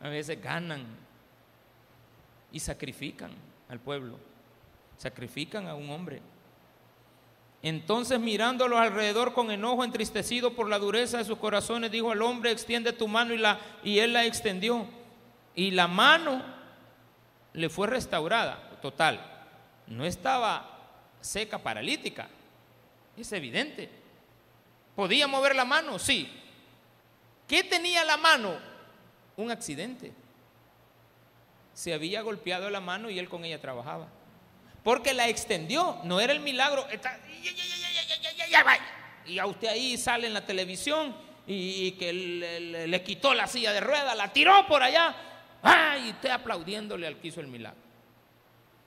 a veces ganan y sacrifican al pueblo, sacrifican a un hombre. Entonces mirándolo alrededor con enojo, entristecido por la dureza de sus corazones, dijo al hombre, extiende tu mano y, la, y él la extendió y la mano le fue restaurada, total. No estaba seca, paralítica, es evidente. ¿Podía mover la mano? Sí. ¿Qué tenía la mano? Un accidente. Se había golpeado la mano y él con ella trabajaba. Porque la extendió, no era el milagro. Y a usted ahí sale en la televisión y, que le, quitó la silla de ruedas, la tiró por allá. Y usted aplaudiéndole al que hizo el milagro.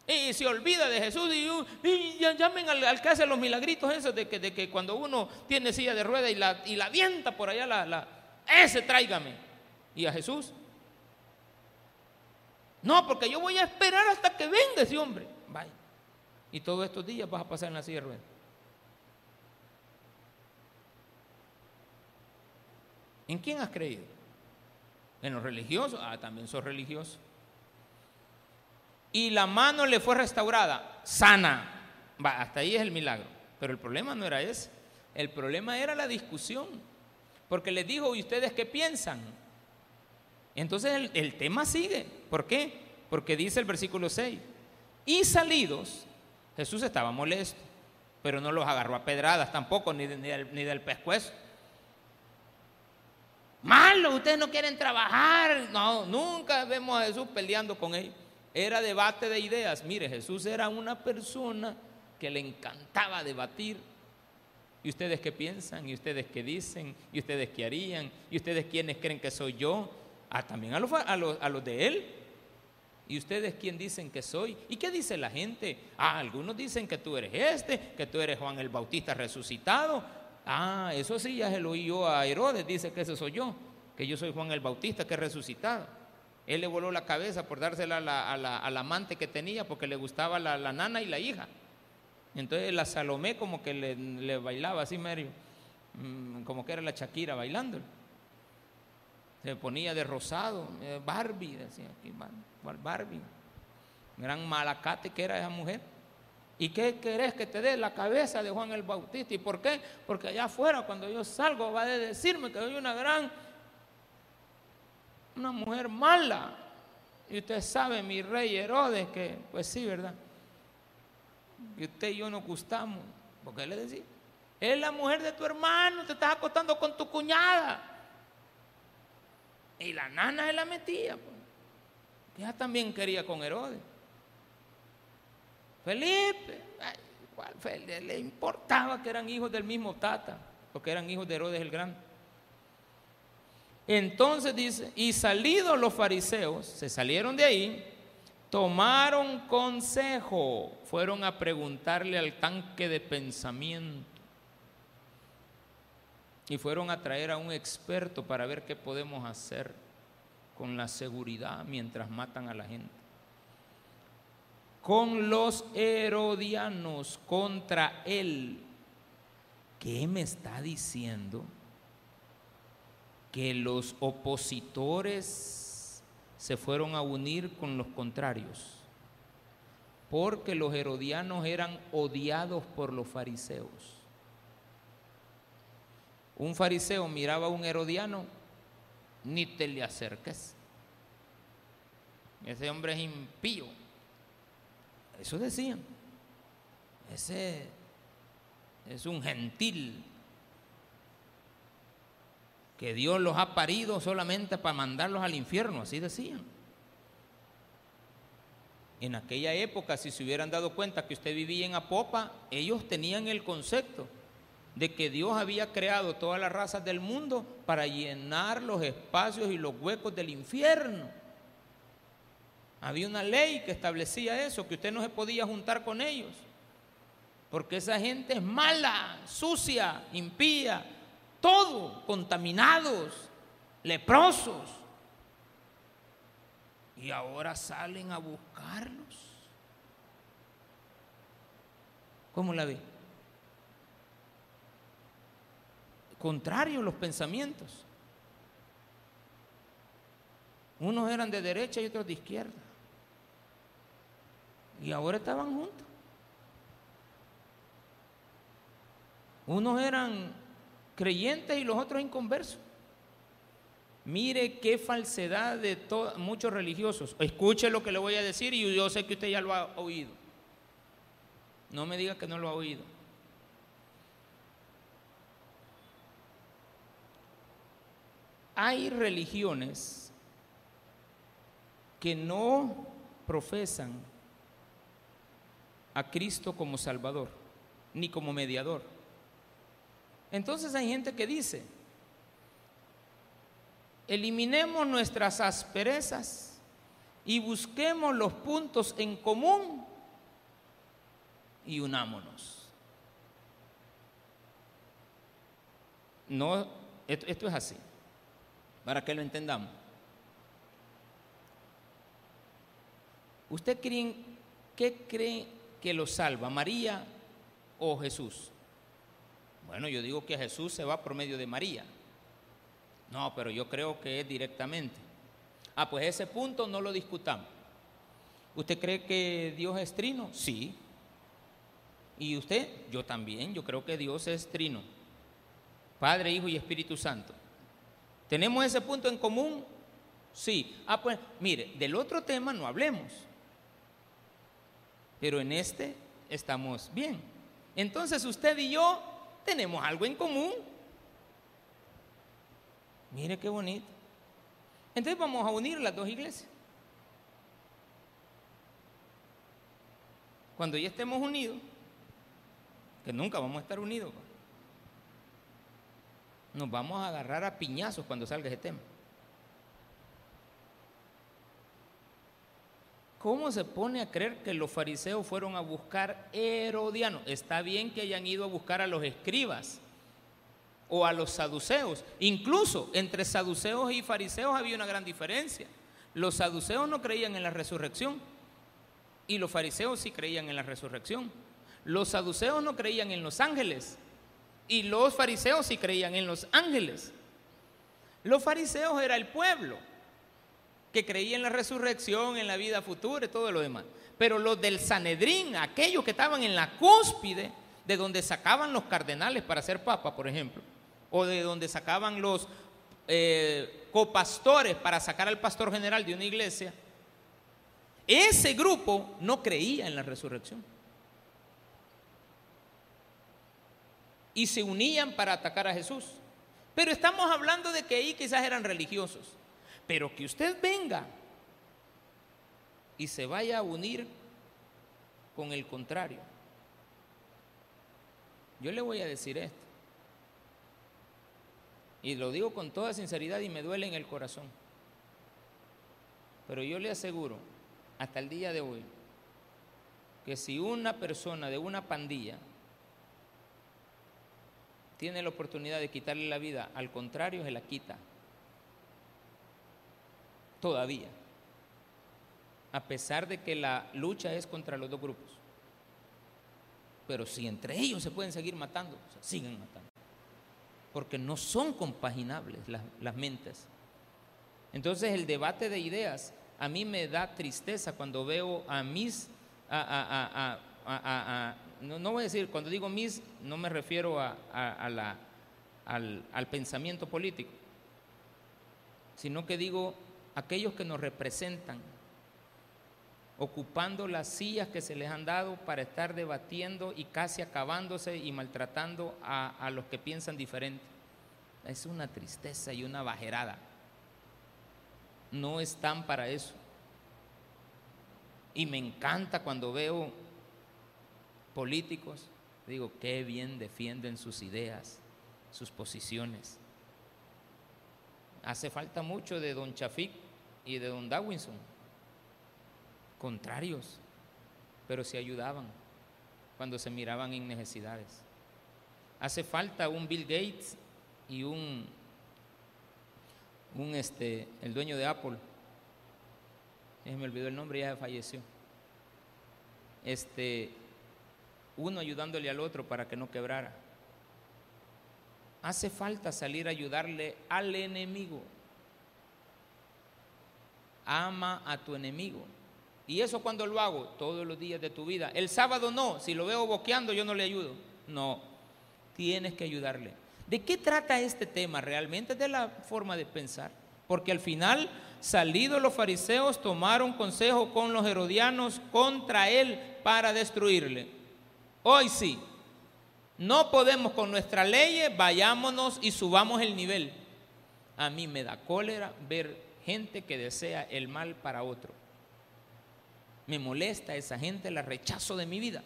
Y se olvida de Jesús y, llamen al, que hace los milagritos esos de que, de que cuando uno tiene silla de rueda y la, y la avienta por allá, la, la, ese tráigame. Y a Jesús. No, porque yo voy a esperar hasta que venga ese hombre. Vaya. Y todos estos días vas a pasar en la silla. ¿En quién has creído? En los religiosos, ah, también sos religioso. Y la mano le fue restaurada, sana. Va, hasta ahí es el milagro. Pero el problema no era ese. El problema era la discusión. Porque les dijo, ¿y ustedes qué piensan? Entonces el, tema sigue. ¿Por qué? Porque dice el versículo 6. Y salidos, Jesús estaba molesto, pero no los agarró a pedradas tampoco, ni, ni, del, ni pescuezo. Malo, ustedes no quieren trabajar. No, nunca vemos a Jesús peleando con ellos. Era debate de ideas. Mire, Jesús era una persona que le encantaba debatir. ¿Y ustedes qué piensan? ¿Y ustedes qué dicen? ¿Y ustedes qué harían? ¿Y ustedes quiénes creen que soy yo? Ah, también a los, a los, a los de él. ¿Y ustedes quién dicen que soy? ¿Y qué dice la gente? Ah, algunos dicen que tú eres este, que tú eres Juan el Bautista resucitado, Ah, eso sí, ya se lo oí yo a Herodes, dice que ese soy yo, que yo soy Juan el Bautista, que he resucitado. Él le voló la cabeza por dársela a la, amante que tenía, porque le gustaba la, nana y la hija. Entonces la Salomé como que le, bailaba así medio, mm, como que era la Shakira bailando. Se ponía de rosado, eh, Barbie, decía aquí, Barbie. Gran malacate que era esa mujer. ¿Y qué querés que te dé la cabeza de Juan el Bautista? ¿Y por qué? Porque allá afuera, cuando yo salgo, va a decirme que soy una gran, una mujer mala. Y usted sabe, mi rey Herodes, que pues sí, ¿verdad? Y usted y yo nos gustamos. ¿Por qué le decía? Es la mujer de tu hermano, te estás acostando con tu cuñada. Y la nana se la metía. Pues. Ella también quería con Herodes. Felipe, le importaba que eran hijos del mismo tata. porque eran hijos de Herodes el Grande. Entonces dice, y salidos los fariseos, se salieron de ahí, tomaron consejo, fueron a preguntarle al tanque de pensamiento y fueron a traer a un experto para ver qué podemos hacer con la seguridad mientras matan a la gente. Con los herodianos contra él. ¿Qué me está diciendo? Que los opositores se fueron a unir con los contrarios. Porque los herodianos eran odiados por los fariseos. Un fariseo miraba a un herodiano ni te le acerques. Ese hombre es impío. Eso decían. Ese es un gentil que Dios los ha parido solamente para mandarlos al infierno, así decían. En aquella época, si se hubieran dado cuenta que usted vivía en Apopa, ellos tenían el concepto de que Dios había creado todas las razas del mundo para llenar los espacios y los huecos del infierno. Había una ley que establecía eso, que usted no se podía juntar con ellos, porque esa gente es mala, sucia, impía, todo, contaminados, leprosos. Y ahora salen a buscarlos. ¿Cómo la ve? Contrarios los pensamientos. Unos eran de derecha y otros de izquierda. Y ahora estaban juntos. Unos eran creyentes y los otros inconversos. Mire qué falsedad de muchos religiosos. Escuche lo que le voy a decir y yo sé que usted ya lo ha oído. No me diga que no lo ha oído. Hay religiones que no profesan a Cristo como Salvador, ni como mediador. Entonces hay gente que dice, eliminemos nuestras asperezas y busquemos los puntos en común y unámonos. No, esto, esto es así para que lo entendamos. ¿Usted cree, qué cree que lo salva, María o Jesús? Bueno, yo digo que Jesús se va por medio de María. No, pero yo creo que es directamente. Ah, pues ese punto no lo discutamos. ¿Usted cree que Dios es trino? Sí. ¿Y usted? Yo también. Yo creo que Dios es trino. Padre, Hijo y Espíritu Santo. ¿Tenemos ese punto en común? Sí. Ah, pues mire, del otro tema no hablemos. Pero en este estamos bien. Entonces usted y yo tenemos algo en común. Mire qué bonito. Entonces vamos a unir las dos iglesias. Cuando ya estemos unidos, que nunca vamos a estar unidos, nos vamos a agarrar a piñazos cuando salga ese tema. ¿Cómo se pone a creer que los fariseos fueron a buscar Herodiano? Está bien que hayan ido a buscar a los escribas o a los saduceos. Incluso entre saduceos y fariseos había una gran diferencia. Los saduceos no creían en la resurrección y los fariseos sí creían en la resurrección. Los saduceos no creían en los ángeles y los fariseos sí creían en los ángeles. Los fariseos era el pueblo que creía en la resurrección, en la vida futura y todo lo demás. Pero los del Sanedrín, aquellos que estaban en la cúspide de donde sacaban los cardenales para ser papa, por ejemplo, o de donde sacaban los eh, copastores para sacar al pastor general de una iglesia, ese grupo no creía en la resurrección. Y se unían para atacar a Jesús. Pero estamos hablando de que ahí quizás eran religiosos. Pero que usted venga y se vaya a unir con el contrario. Yo le voy a decir esto. Y lo digo con toda sinceridad y me duele en el corazón. Pero yo le aseguro, hasta el día de hoy, que si una persona de una pandilla tiene la oportunidad de quitarle la vida, al contrario, se la quita. Todavía. A pesar de que la lucha es contra los dos grupos. Pero si entre ellos se pueden seguir matando, siguen matando. Porque no son compaginables las, mentes. Entonces el debate de ideas a mí me da tristeza cuando veo a mis, no, voy a decir, cuando digo mis, no me refiero a, la, al, al pensamiento político, sino que digo aquellos que nos representan, ocupando las sillas que se les han dado para estar debatiendo y casi acabándose y maltratando a, a los que piensan diferente. Es una tristeza y una bajerada no están para eso. Y me encanta cuando veo políticos, digo, qué bien defienden sus ideas, sus posiciones. Hace falta mucho de don Chafik y de don Dawinson, contrarios, pero se ayudaban cuando se miraban en necesidades. Hace falta un Bill Gates y un un este, el dueño de Apple, me olvidó el nombre, ya falleció. Este, uno ayudándole al otro para que no quebrara. Hace falta salir a ayudarle al enemigo. Ama a tu enemigo. ¿Y eso cuando lo hago? Todos los días de tu vida. El sábado no, si lo veo boqueando yo no le ayudo. No, tienes que ayudarle. ¿De qué trata este tema realmente? De la forma de pensar. Porque al final, salidos los fariseos, tomaron consejo con los herodianos contra él para destruirle. Hoy sí, no podemos con nuestra ley, vayámonos y subamos el nivel. A mí me da cólera ver gente que desea el mal para otro. Me molesta esa gente, la rechazo de mi vida.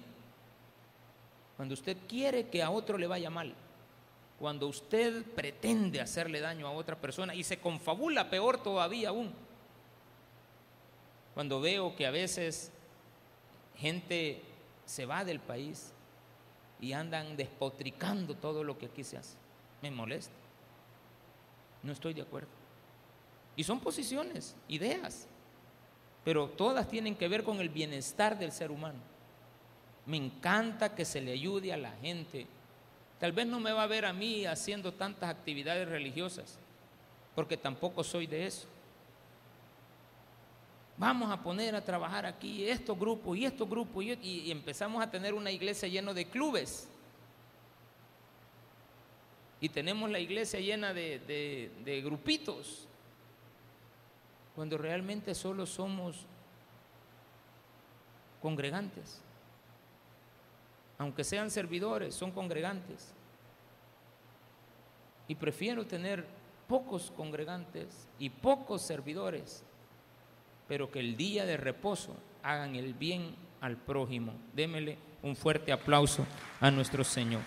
Cuando usted quiere que a otro le vaya mal cuando usted pretende hacerle daño a otra persona y se confabula peor todavía aún. Cuando veo que a veces gente se va del país y andan despotricando todo lo que aquí se hace, me molesta. No estoy de acuerdo. Y son posiciones, ideas, pero todas tienen que ver con el bienestar del ser humano. Me encanta que se le ayude a la gente Tal vez no me va a ver a mí haciendo tantas actividades religiosas, porque tampoco soy de eso. Vamos a poner a trabajar aquí estos grupos y estos grupos y, empezamos a tener una iglesia llena de clubes. Y tenemos la iglesia llena de, de grupitos, cuando realmente solo somos congregantes aunque sean servidores, son congregantes. Y prefiero tener pocos congregantes y pocos servidores, pero que el día de reposo hagan el bien al prójimo. Démele un fuerte aplauso a nuestro Señor.